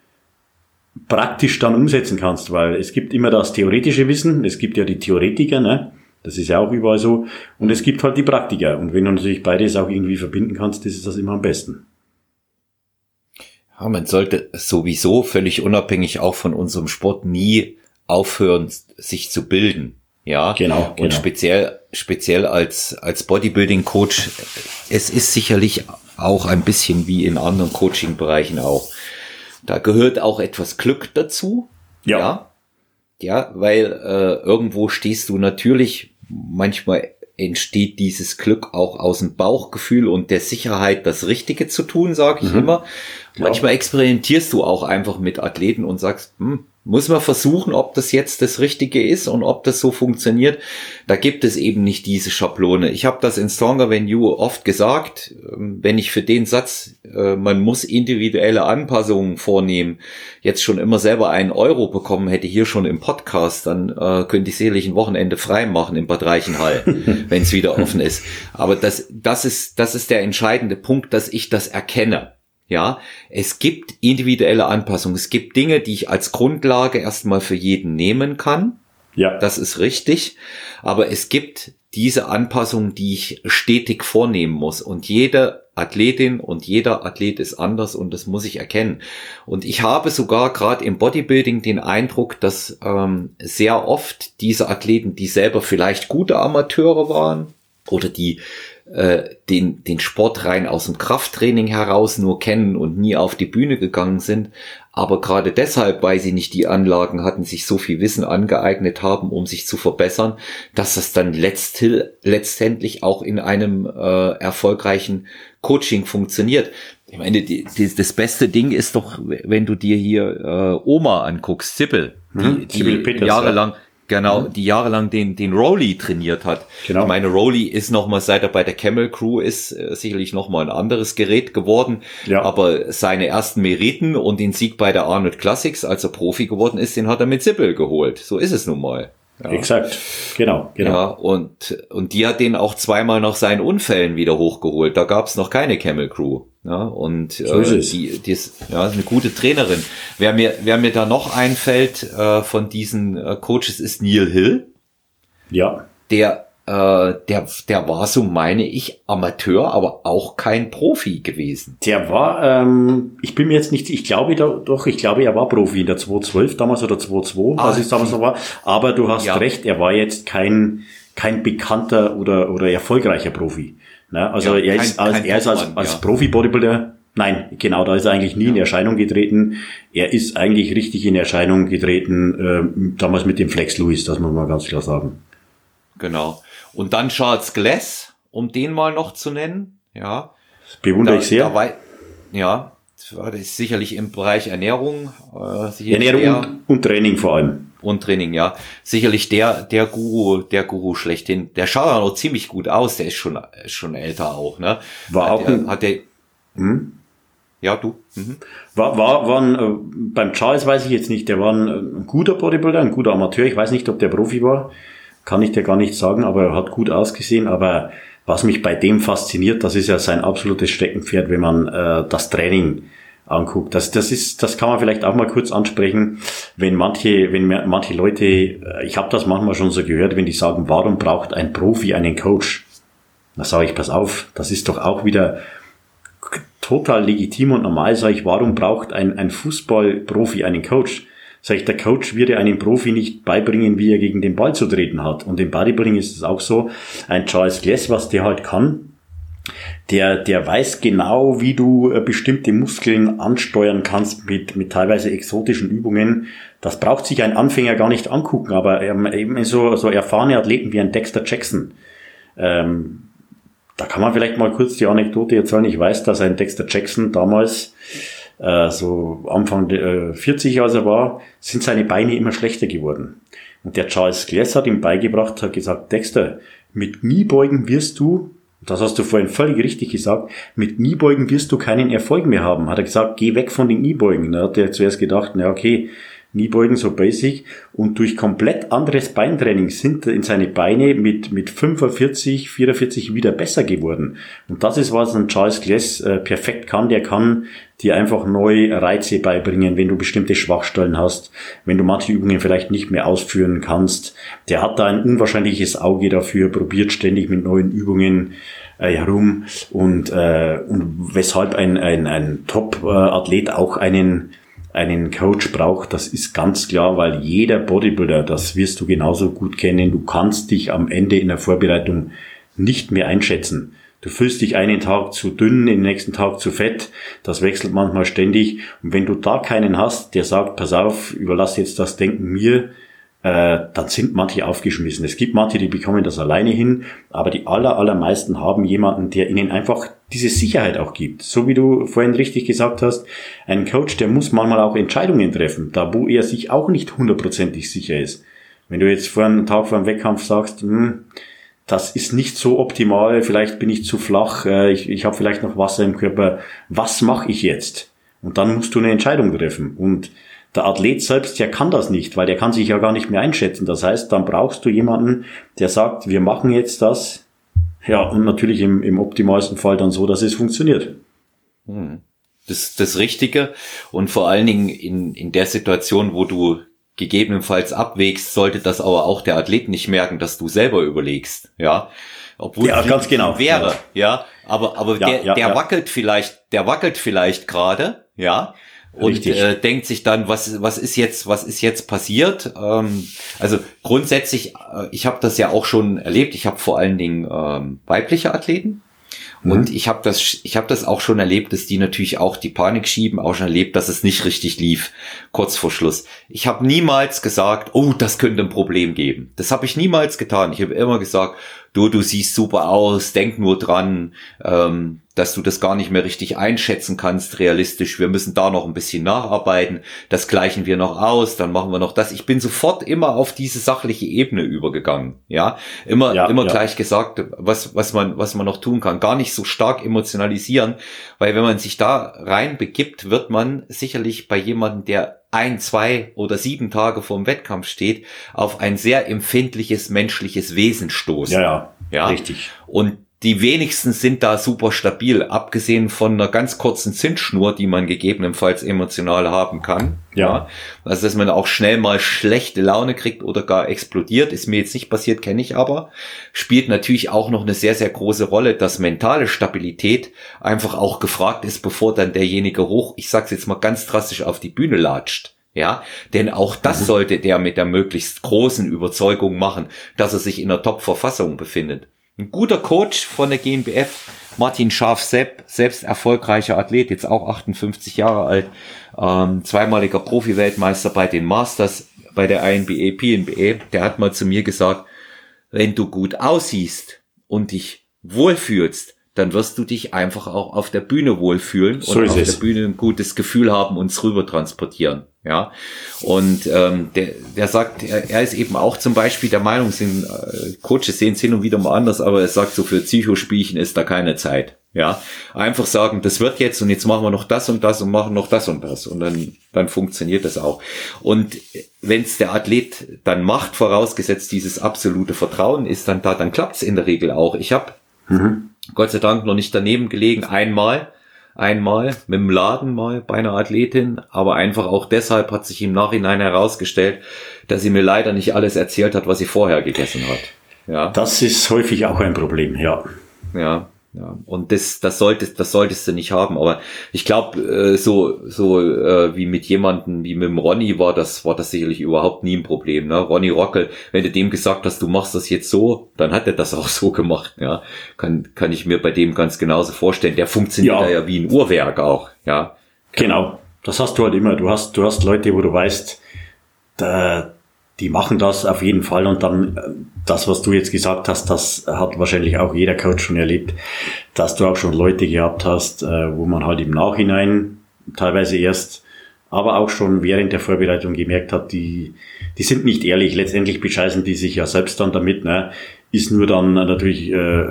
praktisch dann umsetzen kannst, weil es gibt immer das theoretische Wissen, es gibt ja die Theoretiker, ne? Das ist ja auch überall so. Und es gibt halt die Praktiker. Und wenn du natürlich beides auch irgendwie verbinden kannst, das ist das immer am besten. Ja, man sollte sowieso völlig unabhängig auch von unserem Sport nie aufhören, sich zu bilden. Ja, genau. Und genau. speziell, speziell als, als Bodybuilding Coach, es ist sicherlich auch ein bisschen wie in anderen Coaching-Bereichen auch. Da gehört auch etwas Glück dazu. Ja. Ja, ja weil äh, irgendwo stehst du natürlich, manchmal entsteht dieses Glück auch aus dem Bauchgefühl und der Sicherheit, das Richtige zu tun, sage ich mhm. immer. Manchmal experimentierst du auch einfach mit Athleten und sagst, hm, muss man versuchen, ob das jetzt das Richtige ist und ob das so funktioniert. Da gibt es eben nicht diese Schablone. Ich habe das in Stronger Than You oft gesagt, ähm, wenn ich für den Satz, äh, man muss individuelle Anpassungen vornehmen, jetzt schon immer selber einen Euro bekommen hätte hier schon im Podcast, dann äh, könnte ich sicherlich ein Wochenende frei machen im Bad Reichenhall, wenn es wieder offen ist. Aber das, das ist, das ist der entscheidende Punkt, dass ich das erkenne. Ja, es gibt individuelle Anpassungen. Es gibt Dinge, die ich als Grundlage erstmal für jeden nehmen kann. Ja. Das ist richtig. Aber es gibt diese Anpassungen, die ich stetig vornehmen muss. Und jede Athletin und jeder Athlet ist anders und das muss ich erkennen. Und ich habe sogar gerade im Bodybuilding den Eindruck, dass ähm, sehr oft diese Athleten, die selber vielleicht gute Amateure waren oder die äh, den, den Sport rein aus dem Krafttraining heraus nur kennen und nie auf die Bühne gegangen sind, aber gerade deshalb, weil sie nicht die Anlagen hatten, sich so viel Wissen angeeignet haben, um sich zu verbessern, dass das dann letztendlich auch in einem äh, erfolgreichen Coaching funktioniert. Ich meine, die, die, das beste Ding ist doch, wenn du dir hier äh, Oma anguckst, Sibyl, die, hm, die Peters, jahrelang, ja Genau, mhm. die jahrelang den, den Rowley trainiert hat. Genau. Ich meine, Rowley ist nochmal, seit er bei der Camel Crew ist, äh, sicherlich nochmal ein anderes Gerät geworden. Ja. Aber seine ersten Meriten und den Sieg bei der Arnold Classics, als er Profi geworden ist, den hat er mit Sibyl geholt. So ist es nun mal. Ja. Exakt, genau, genau. Ja, und, und die hat den auch zweimal nach seinen Unfällen wieder hochgeholt. Da gab's noch keine Camel Crew. Ja, und so äh, die, die ist ja, eine gute Trainerin. Wer mir, wer mir da noch einfällt äh, von diesen äh, Coaches ist Neil Hill. Ja. Der äh, der, der war, so meine ich, Amateur, aber auch kein Profi gewesen. Der war, ähm, ich bin mir jetzt nicht, ich glaube doch, ich glaube, er war Profi in der 212 damals oder 22, ah, was es damals noch war. Aber du hast ja. recht, er war jetzt kein, kein bekannter oder, oder erfolgreicher Profi. Ne? Also ja, er, kein, ist als, er ist als, als ja. Profi-Bodybuilder Nein, genau, da ist er eigentlich nie ja. in Erscheinung getreten. Er ist eigentlich richtig in Erscheinung getreten, äh, damals mit dem Flex Lewis, das muss man ganz klar sagen. Genau. Und dann Charles Glass, um den mal noch zu nennen. Ja. Das bewundere da, ich sehr. War, ja, das ist sicherlich im Bereich Ernährung. Äh, Ernährung und, und, Training vor allem. Und Training, ja. Sicherlich der, der Guru, der Guru schlechthin. Der schaut auch noch ziemlich gut aus. Der ist schon, schon älter auch, ne? War hat auch der, hat der, hm? Ja, du. Mhm. War, war, war ein, äh, beim Charles weiß ich jetzt nicht, der war ein, ein guter Bodybuilder, ein guter Amateur. Ich weiß nicht, ob der Profi war kann ich dir gar nicht sagen, aber er hat gut ausgesehen. Aber was mich bei dem fasziniert, das ist ja sein absolutes Steckenpferd, wenn man äh, das Training anguckt. Das, das ist, das kann man vielleicht auch mal kurz ansprechen, wenn manche, wenn manche Leute, äh, ich habe das manchmal schon so gehört, wenn die sagen, warum braucht ein Profi einen Coach? Da sage ich, pass auf, das ist doch auch wieder total legitim und normal, sage ich, warum braucht ein, ein Fußballprofi einen Coach? Sag ich, der Coach würde einem Profi nicht beibringen, wie er gegen den Ball zu treten hat. Und im Bodybuilding ist es auch so, ein Charles Glass, was der halt kann, der, der weiß genau, wie du äh, bestimmte Muskeln ansteuern kannst mit, mit teilweise exotischen Übungen. Das braucht sich ein Anfänger gar nicht angucken, aber eben so, so erfahrene Athleten wie ein Dexter Jackson, ähm, da kann man vielleicht mal kurz die Anekdote erzählen. Ich weiß, dass ein Dexter Jackson damals, äh, so Anfang äh, 40, als er war, sind seine Beine immer schlechter geworden. Und der Charles Glass hat ihm beigebracht, hat gesagt, Dexter, mit Kniebeugen wirst du das hast du vorhin völlig richtig gesagt. Mit Kniebeugen wirst du keinen Erfolg mehr haben. Hat er gesagt, geh weg von den Kniebeugen. Da hat er zuerst gedacht, na okay, Kniebeugen so basic. Und durch komplett anderes Beintraining sind in seine Beine mit, mit 45, 44 wieder besser geworden. Und das ist, was ein Charles Glass äh, perfekt kann. Der kann dir einfach neue Reize beibringen, wenn du bestimmte Schwachstellen hast, wenn du manche Übungen vielleicht nicht mehr ausführen kannst. Der hat da ein unwahrscheinliches Auge dafür, probiert ständig mit neuen Übungen äh, herum und, äh, und weshalb ein, ein, ein Top-Athlet auch einen einen Coach braucht, das ist ganz klar, weil jeder Bodybuilder, das wirst du genauso gut kennen, du kannst dich am Ende in der Vorbereitung nicht mehr einschätzen. Du fühlst dich einen Tag zu dünn, den nächsten Tag zu fett. Das wechselt manchmal ständig. Und wenn du da keinen hast, der sagt, pass auf, überlass jetzt das Denken mir, äh, dann sind manche aufgeschmissen. Es gibt manche, die bekommen das alleine hin, aber die aller, allermeisten haben jemanden, der ihnen einfach diese Sicherheit auch gibt. So wie du vorhin richtig gesagt hast, ein Coach, der muss manchmal auch Entscheidungen treffen, da wo er sich auch nicht hundertprozentig sicher ist. Wenn du jetzt vor einem Tag vor einem Wettkampf sagst, hm, das ist nicht so optimal, vielleicht bin ich zu flach, äh, ich, ich habe vielleicht noch Wasser im Körper, was mache ich jetzt? Und dann musst du eine Entscheidung treffen. Und der Athlet selbst, der kann das nicht, weil der kann sich ja gar nicht mehr einschätzen. Das heißt, dann brauchst du jemanden, der sagt, wir machen jetzt das. Ja, und natürlich im, im optimalsten Fall dann so, dass es funktioniert. Hm. Das, das Richtige. Und vor allen Dingen in, in der Situation, wo du gegebenenfalls abwägst, sollte das aber auch der Athlet nicht merken, dass du selber überlegst, ja. Obwohl ja, ganz genau. wäre, ja. ja. Aber, aber ja, der, ja, der wackelt vielleicht, der wackelt vielleicht gerade, ja und äh, denkt sich dann, was was ist jetzt was ist jetzt passiert? Ähm, also grundsätzlich, äh, ich habe das ja auch schon erlebt. Ich habe vor allen Dingen ähm, weibliche Athleten mhm. und ich habe das ich habe das auch schon erlebt, dass die natürlich auch die Panik schieben, auch schon erlebt, dass es nicht richtig lief kurz vor Schluss. Ich habe niemals gesagt, oh, das könnte ein Problem geben. Das habe ich niemals getan. Ich habe immer gesagt, du, du siehst super aus, denk nur dran, ähm, dass du das gar nicht mehr richtig einschätzen kannst, realistisch. Wir müssen da noch ein bisschen nacharbeiten. Das gleichen wir noch aus, dann machen wir noch das. Ich bin sofort immer auf diese sachliche Ebene übergegangen. Ja, immer, ja, immer ja. gleich gesagt, was, was man, was man noch tun kann. Gar nicht so stark emotionalisieren, weil wenn man sich da rein begibt, wird man sicherlich bei jemandem, der ein, zwei oder sieben Tage vorm Wettkampf steht, auf ein sehr empfindliches menschliches Wesen stoßen. Ja, ja, ja. richtig. Und die wenigsten sind da super stabil, abgesehen von einer ganz kurzen Zündschnur, die man gegebenenfalls emotional haben kann. Ja. Also, dass man auch schnell mal schlechte Laune kriegt oder gar explodiert, ist mir jetzt nicht passiert, kenne ich aber. Spielt natürlich auch noch eine sehr, sehr große Rolle, dass mentale Stabilität einfach auch gefragt ist, bevor dann derjenige hoch, ich sag's jetzt mal ganz drastisch, auf die Bühne latscht. Ja, denn auch das mhm. sollte der mit der möglichst großen Überzeugung machen, dass er sich in der Top-Verfassung befindet. Ein guter Coach von der GNBF, Martin Scharf-Sepp, selbst erfolgreicher Athlet, jetzt auch 58 Jahre alt, ähm, zweimaliger Profi-Weltmeister bei den Masters, bei der INBA, PNBA, der hat mal zu mir gesagt, wenn du gut aussiehst und dich wohlfühlst, dann wirst du dich einfach auch auf der Bühne wohlfühlen so und auf es. der Bühne ein gutes Gefühl haben und es rüber transportieren. Ja, und ähm, der, der sagt, er, er ist eben auch zum Beispiel der Meinung, sind äh, Coaches sehen es hin und wieder mal anders, aber er sagt so für Psychospielchen ist da keine Zeit. Ja, einfach sagen, das wird jetzt und jetzt machen wir noch das und das und machen noch das und das und dann dann funktioniert das auch. Und wenn es der Athlet dann macht, vorausgesetzt dieses absolute Vertrauen ist dann da, dann klappt's in der Regel auch. Ich habe Mhm. Gott sei Dank noch nicht daneben gelegen, einmal einmal mit dem Laden mal bei einer Athletin, aber einfach auch deshalb hat sich im Nachhinein herausgestellt, dass sie mir leider nicht alles erzählt hat, was sie vorher gegessen hat. Ja. Das ist häufig auch ein Problem, ja. Ja. Ja, und das, das solltest, das solltest du nicht haben. Aber ich glaube, äh, so, so äh, wie mit jemandem wie mit dem Ronny war das, war das sicherlich überhaupt nie ein Problem. Ne? Ronny Rockel, wenn du dem gesagt hast, du machst das jetzt so, dann hat er das auch so gemacht. Ja, kann, kann ich mir bei dem ganz genauso vorstellen. Der funktioniert ja, ja wie ein Uhrwerk auch. Ja, genau. Das hast du halt immer. Du hast, du hast Leute, wo du weißt, da, die machen das auf jeden Fall und dann äh, das, was du jetzt gesagt hast, das hat wahrscheinlich auch jeder Coach schon erlebt, dass du auch schon Leute gehabt hast, äh, wo man halt im Nachhinein teilweise erst, aber auch schon während der Vorbereitung gemerkt hat, die, die sind nicht ehrlich. Letztendlich bescheißen die sich ja selbst dann damit. Ne? Ist nur dann natürlich äh,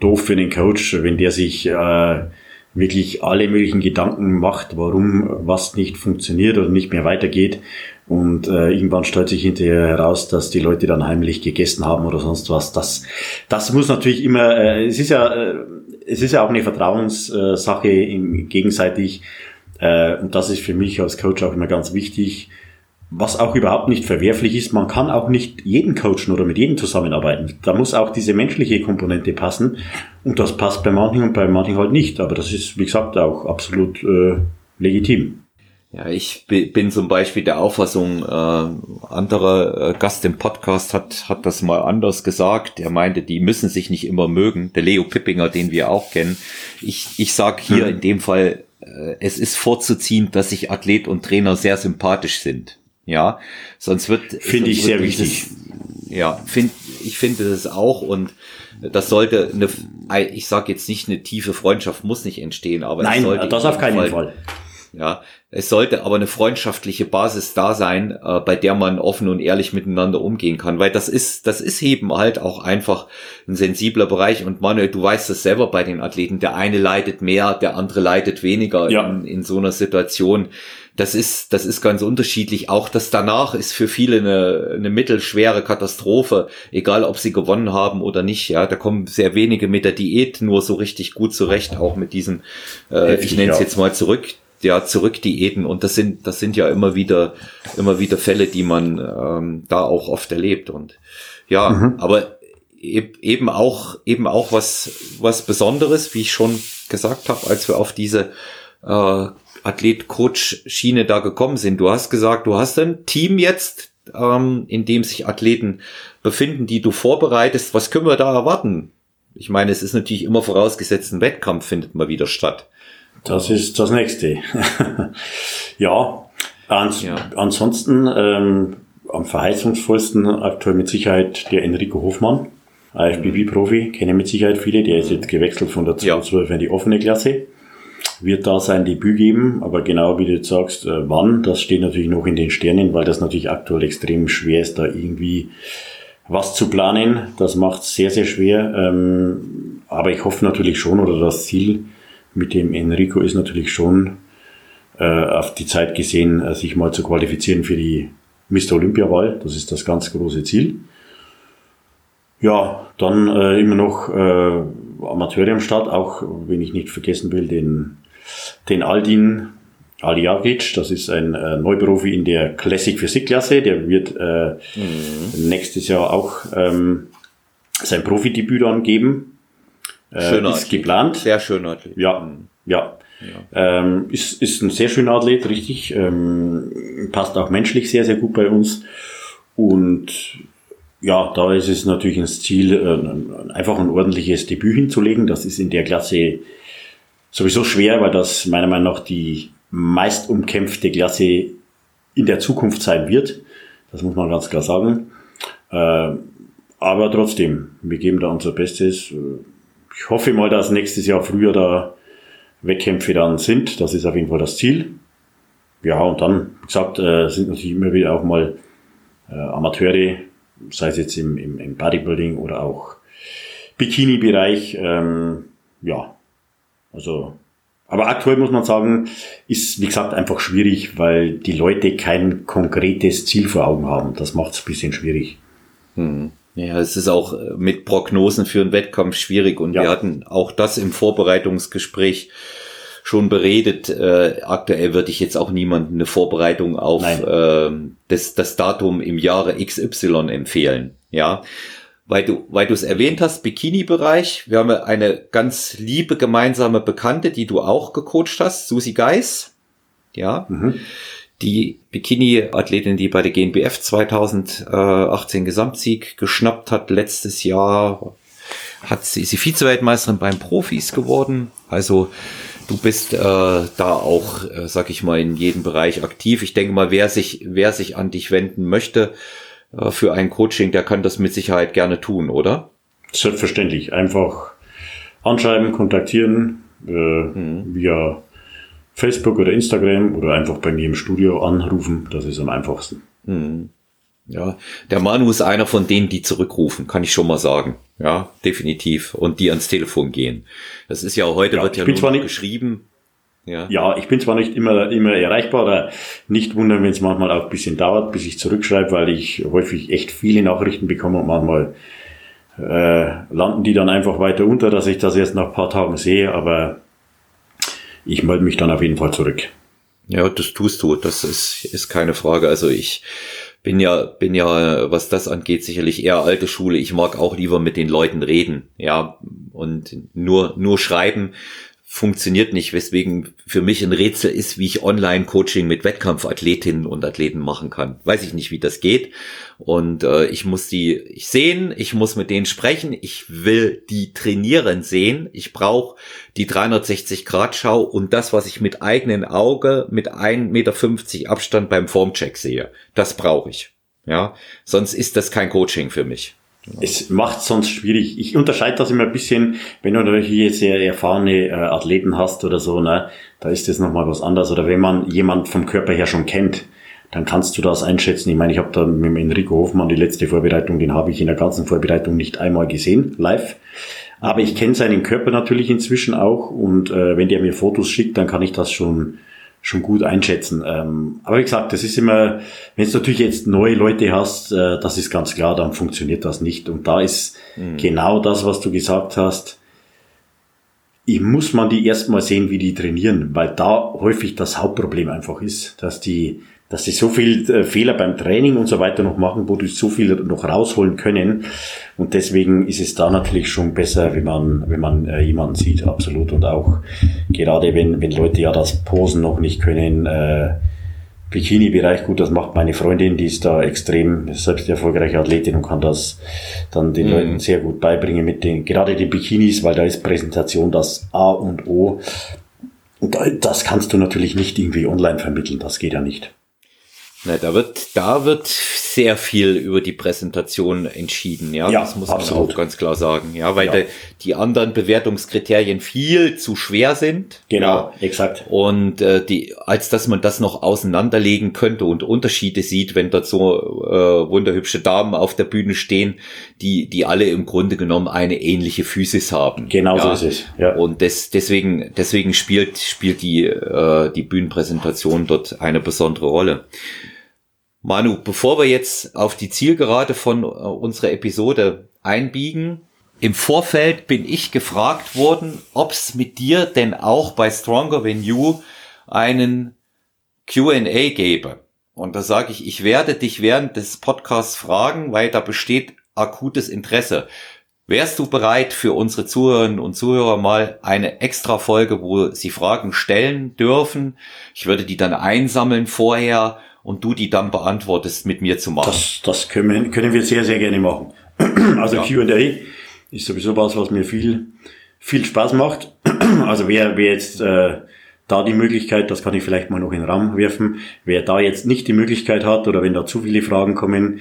doof für den Coach, wenn der sich äh, wirklich alle möglichen Gedanken macht, warum was nicht funktioniert oder nicht mehr weitergeht und äh, irgendwann stellt sich hinterher heraus, dass die Leute dann heimlich gegessen haben oder sonst was. Das, das muss natürlich immer, äh, es ist ja, äh, es ist ja auch eine Vertrauenssache im, gegenseitig. Äh, und das ist für mich als Coach auch immer ganz wichtig. Was auch überhaupt nicht verwerflich ist, man kann auch nicht jeden coachen oder mit jedem zusammenarbeiten. Da muss auch diese menschliche Komponente passen. Und das passt bei manchen und bei manchen halt nicht. Aber das ist, wie gesagt, auch absolut äh, legitim. Ja, ich bin zum Beispiel der Auffassung, äh, anderer äh, Gast im Podcast hat, hat das mal anders gesagt. Er meinte, die müssen sich nicht immer mögen. Der Leo Pippinger, den wir auch kennen. Ich, ich sag hier hm. in dem Fall, äh, es ist vorzuziehen, dass sich Athlet und Trainer sehr sympathisch sind. Ja, sonst wird. Finde ich sehr wichtig. ja, find, ich finde das auch und das sollte eine, ich sage jetzt nicht eine tiefe Freundschaft muss nicht entstehen, aber Nein, das auf keinen Fall, Fall. Ja, es sollte aber eine freundschaftliche Basis da sein, äh, bei der man offen und ehrlich miteinander umgehen kann, weil das ist, das ist eben halt auch einfach ein sensibler Bereich. Und Manuel, du weißt das selber bei den Athleten. Der eine leidet mehr, der andere leidet weniger ja. in, in so einer Situation. Das ist, das ist ganz unterschiedlich. Auch das danach ist für viele eine, eine mittelschwere Katastrophe, egal ob sie gewonnen haben oder nicht. Ja, da kommen sehr wenige mit der Diät nur so richtig gut zurecht, auch mit diesem, äh, ich nenne es jetzt mal zurück, ja Zurückdiäten und das sind das sind ja immer wieder immer wieder Fälle, die man ähm, da auch oft erlebt und ja, mhm. aber eben auch eben auch was was Besonderes, wie ich schon gesagt habe, als wir auf diese äh, Athlet-Coach-Schiene da gekommen sind. Du hast gesagt, du hast ein Team jetzt, ähm, in dem sich Athleten befinden, die du vorbereitest. Was können wir da erwarten? Ich meine, es ist natürlich immer vorausgesetzt, ein Wettkampf findet mal wieder statt. Das ist das nächste. ja, ans ja, ansonsten ähm, am verheißungsvollsten aktuell mit Sicherheit der Enrico Hofmann, IFBB-Profi, kenne mit Sicherheit viele, der ist jetzt gewechselt von der 212 ja. in die offene Klasse. Wird da sein Debüt geben, aber genau wie du jetzt sagst, äh, wann, das steht natürlich noch in den Sternen, weil das natürlich aktuell extrem schwer ist, da irgendwie was zu planen. Das macht es sehr, sehr schwer. Ähm, aber ich hoffe natürlich schon, oder das Ziel mit dem Enrico ist natürlich schon äh, auf die Zeit gesehen, äh, sich mal zu qualifizieren für die Mr. Olympia-Wahl. Das ist das ganz große Ziel. Ja, dann äh, immer noch äh, Amateure am Start, auch wenn ich nicht vergessen will, den, den Aldin Aliagic, das ist ein äh, Neuprofi in der Classic Physik-Klasse, der wird äh, mhm. nächstes Jahr auch ähm, sein Profidebüt dann Äh, schöner ist Athlet. geplant. Sehr schöner Athlet. Ja, ja. ja. Ähm, ist, ist ein sehr schöner Athlet, richtig. Ähm, passt auch menschlich sehr, sehr gut bei uns. Und ja, da ist es natürlich ins Ziel, äh, einfach ein ordentliches Debüt hinzulegen. Das ist in der Klasse sowieso schwer, weil das meiner Meinung nach die meist umkämpfte Klasse in der Zukunft sein wird. Das muss man ganz klar sagen. Äh, aber trotzdem, wir geben da unser Bestes ich hoffe mal, dass nächstes Jahr früher da Wettkämpfe dann sind. Das ist auf jeden Fall das Ziel. Ja, und dann, wie gesagt, äh, sind natürlich immer wieder auch mal äh, Amateure, sei es jetzt im, im, im Bodybuilding oder auch Bikini-Bereich. Ähm, ja, also, aber aktuell muss man sagen, ist, wie gesagt, einfach schwierig, weil die Leute kein konkretes Ziel vor Augen haben. Das macht es ein bisschen schwierig. Hm. Ja, es ist auch äh, mit Prognosen für einen Wettkampf schwierig und ja. wir hatten auch das im Vorbereitungsgespräch schon beredet. Äh, aktuell würde ich jetzt auch niemandem eine Vorbereitung auf äh, das, das Datum im Jahre XY empfehlen. Ja, weil du, weil du es erwähnt hast, Bikini-Bereich. Wir haben eine ganz liebe gemeinsame Bekannte, die du auch gecoacht hast, Susi Geis. Ja. Mhm. Die Bikini-Athletin, die bei der GNBF 2018 Gesamtsieg geschnappt hat, letztes Jahr hat sie, ist sie Vize-Weltmeisterin beim Profis geworden. Also du bist äh, da auch, äh, sag ich mal, in jedem Bereich aktiv. Ich denke mal, wer sich, wer sich an dich wenden möchte, äh, für ein Coaching, der kann das mit Sicherheit gerne tun, oder? Selbstverständlich. Einfach anschreiben, kontaktieren, äh, mhm. via Facebook oder Instagram oder einfach bei mir im Studio anrufen. Das ist am einfachsten. Mhm. Ja, der Manu ist einer von denen, die zurückrufen, kann ich schon mal sagen. Ja, definitiv. Und die ans Telefon gehen. Das ist ja heute ja, wird ja nur nicht, geschrieben. Ja. ja, ich bin zwar nicht immer, immer erreichbar, oder nicht wundern, wenn es manchmal auch ein bisschen dauert, bis ich zurückschreibe, weil ich häufig echt viele Nachrichten bekomme und manchmal äh, landen die dann einfach weiter unter, dass ich das erst nach ein paar Tagen sehe, aber ich melde mich dann auf jeden Fall zurück. Ja, das tust du, das ist, ist keine Frage. Also ich bin ja, bin ja, was das angeht, sicherlich eher alte Schule. Ich mag auch lieber mit den Leuten reden, ja, und nur, nur schreiben funktioniert nicht, weswegen für mich ein Rätsel ist, wie ich Online-Coaching mit Wettkampfathletinnen und Athleten machen kann. Weiß ich nicht, wie das geht. Und äh, ich muss die sehen, ich muss mit denen sprechen, ich will die trainieren sehen. Ich brauche die 360-Grad-Schau und das, was ich mit eigenen Auge mit 1,50 Meter Abstand beim Formcheck sehe. Das brauche ich. Ja, sonst ist das kein Coaching für mich. Es macht sonst schwierig. Ich unterscheide das immer ein bisschen, wenn du natürlich sehr erfahrene äh, Athleten hast oder so, ne, da ist das nochmal was anderes. Oder wenn man jemand vom Körper her schon kennt, dann kannst du das einschätzen. Ich meine, ich habe da mit dem Enrico Hofmann die letzte Vorbereitung, den habe ich in der ganzen Vorbereitung nicht einmal gesehen, live. Aber ich kenne seinen Körper natürlich inzwischen auch und äh, wenn der mir Fotos schickt, dann kann ich das schon schon gut einschätzen. Ähm, aber wie gesagt, das ist immer, wenn du natürlich jetzt neue Leute hast, äh, das ist ganz klar, dann funktioniert das nicht. Und da ist mhm. genau das, was du gesagt hast. Ich muss man die erstmal sehen, wie die trainieren, weil da häufig das Hauptproblem einfach ist, dass die dass sie so viel äh, Fehler beim Training und so weiter noch machen, wo du so viel noch rausholen können. Und deswegen ist es da natürlich schon besser, wenn man, wenn man äh, jemanden sieht, absolut. Und auch gerade wenn, wenn Leute ja das Posen noch nicht können, äh, Bikini-Bereich, gut, das macht meine Freundin, die ist da extrem selbst erfolgreiche Athletin und kann das dann den mhm. Leuten sehr gut beibringen mit den, gerade die Bikinis, weil da ist Präsentation das A und O. Und das kannst du natürlich nicht irgendwie online vermitteln, das geht ja nicht. Na, da wird, da wird sehr viel über die Präsentation entschieden, ja. ja das muss absolut. man auch ganz klar sagen, ja, weil ja. De, die anderen Bewertungskriterien viel zu schwer sind. Genau, ja. exakt. Und äh, die, als dass man das noch auseinanderlegen könnte und Unterschiede sieht, wenn dort so äh, wunderhübsche Damen auf der Bühne stehen, die, die alle im Grunde genommen eine ähnliche Physis haben. Genau ja. so ist es. Ja. Und des, deswegen, deswegen spielt, spielt die, äh, die Bühnenpräsentation dort eine besondere Rolle. Manu, bevor wir jetzt auf die Zielgerade von äh, unserer Episode einbiegen, im Vorfeld bin ich gefragt worden, ob es mit dir denn auch bei Stronger Than You einen Q&A gäbe. Und da sage ich, ich werde dich während des Podcasts fragen, weil da besteht akutes Interesse. Wärst du bereit für unsere Zuhörerinnen und Zuhörer mal eine extra Folge, wo sie Fragen stellen dürfen? Ich würde die dann einsammeln vorher und du die dann beantwortest, mit mir zu machen. Das, das können, wir, können wir sehr, sehr gerne machen. Also ja. Q&A ist sowieso was, was mir viel, viel Spaß macht. Also wer, wer jetzt äh, da die Möglichkeit, das kann ich vielleicht mal noch in den Raum werfen, wer da jetzt nicht die Möglichkeit hat oder wenn da zu viele Fragen kommen,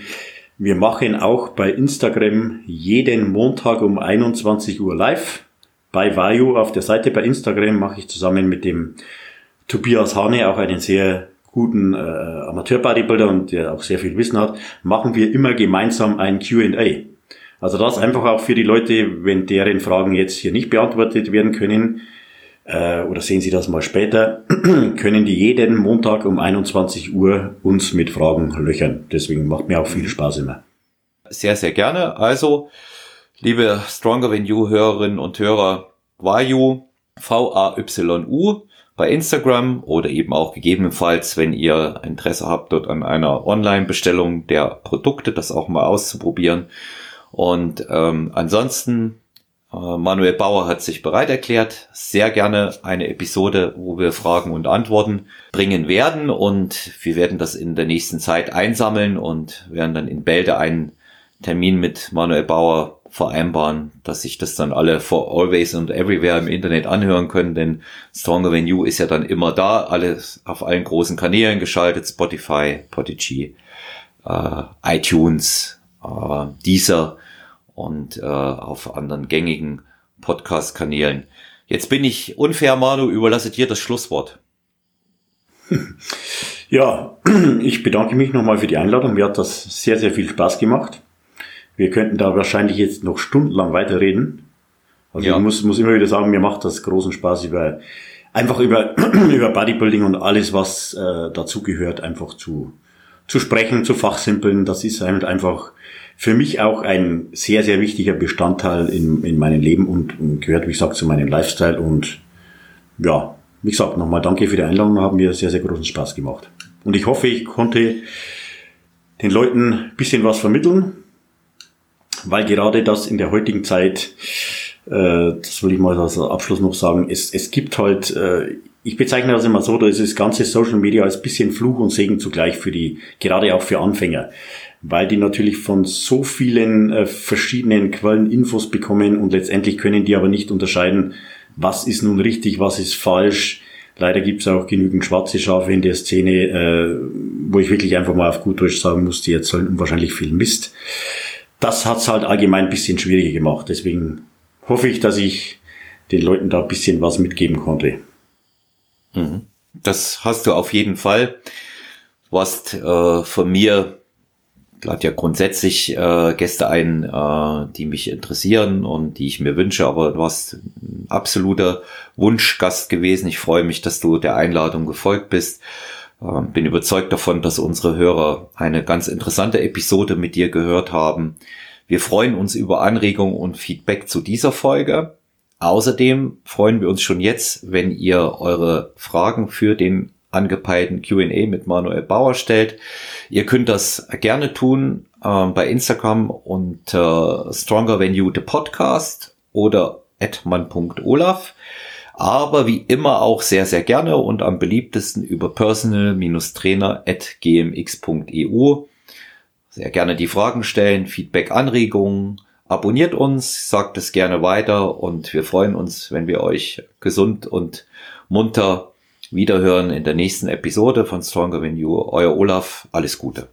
wir machen auch bei Instagram jeden Montag um 21 Uhr live. Bei Vayu auf der Seite bei Instagram mache ich zusammen mit dem Tobias Hane auch einen sehr guten äh, Amateur-Bodybuilder und der auch sehr viel Wissen hat, machen wir immer gemeinsam ein Q&A. Also das einfach auch für die Leute, wenn deren Fragen jetzt hier nicht beantwortet werden können, äh, oder sehen Sie das mal später, können die jeden Montag um 21 Uhr uns mit Fragen löchern. Deswegen macht mir auch viel Spaß immer. sehr, sehr gerne. Also, liebe Stronger Than You Hörerinnen und Hörer, Vayu, V-A-Y-U bei Instagram oder eben auch gegebenenfalls, wenn ihr Interesse habt, dort an einer Online-Bestellung der Produkte, das auch mal auszuprobieren. Und ähm, ansonsten, äh, Manuel Bauer hat sich bereit erklärt, sehr gerne eine Episode, wo wir Fragen und Antworten bringen werden. Und wir werden das in der nächsten Zeit einsammeln und werden dann in Bälde einen Termin mit Manuel Bauer vereinbaren, dass sich das dann alle for always und everywhere im Internet anhören können, denn Stronger Than You ist ja dann immer da, alles auf allen großen Kanälen geschaltet, Spotify, Podigy, äh, iTunes, äh, Deezer und äh, auf anderen gängigen Podcast-Kanälen. Jetzt bin ich unfair, Manu, überlasse dir das Schlusswort. Ja, ich bedanke mich nochmal für die Einladung. Mir hat das sehr, sehr viel Spaß gemacht. Wir könnten da wahrscheinlich jetzt noch stundenlang weiterreden. Also ja. ich muss, muss immer wieder sagen, mir macht das großen Spaß über einfach über über Bodybuilding und alles, was äh, dazugehört, einfach zu zu sprechen, zu fachsimpeln. Das ist halt einfach für mich auch ein sehr sehr wichtiger Bestandteil in in meinem Leben und, und gehört, wie gesagt, zu meinem Lifestyle. Und ja, wie gesagt, nochmal danke für die Einladung, haben mir sehr sehr großen Spaß gemacht. Und ich hoffe, ich konnte den Leuten bisschen was vermitteln weil gerade das in der heutigen Zeit, äh, das will ich mal als Abschluss noch sagen, es, es gibt halt, äh, ich bezeichne das immer so, dass das ganze Social Media als bisschen Fluch und Segen zugleich für die, gerade auch für Anfänger, weil die natürlich von so vielen äh, verschiedenen Quellen Infos bekommen und letztendlich können die aber nicht unterscheiden, was ist nun richtig, was ist falsch. Leider gibt es auch genügend schwarze Schafe in der Szene, äh, wo ich wirklich einfach mal auf gut Deutsch sagen muss, die erzählen unwahrscheinlich viel Mist das hat's halt allgemein ein bisschen schwieriger gemacht. Deswegen hoffe ich, dass ich den Leuten da ein bisschen was mitgeben konnte. Mhm. Das hast du auf jeden Fall. Du hast äh, von mir lade ja grundsätzlich äh, Gäste ein, äh, die mich interessieren und die ich mir wünsche, aber du hast ein absoluter Wunschgast gewesen. Ich freue mich, dass du der Einladung gefolgt bist. Ähm, bin überzeugt davon, dass unsere Hörer eine ganz interessante Episode mit dir gehört haben. Wir freuen uns über Anregungen und Feedback zu dieser Folge. Außerdem freuen wir uns schon jetzt, wenn ihr eure Fragen für den angepeilten Q&A mit Manuel Bauer stellt. Ihr könnt das gerne tun äh, bei Instagram unter Stronger Than the Podcast oder atman.olaf aber wie immer auch sehr, sehr gerne und am beliebtesten über personal-trainer.gmx.eu. Sehr gerne die Fragen stellen, Feedback, Anregungen. Abonniert uns, sagt es gerne weiter und wir freuen uns, wenn wir euch gesund und munter wiederhören in der nächsten Episode von Stronger Than You. Euer Olaf, alles Gute.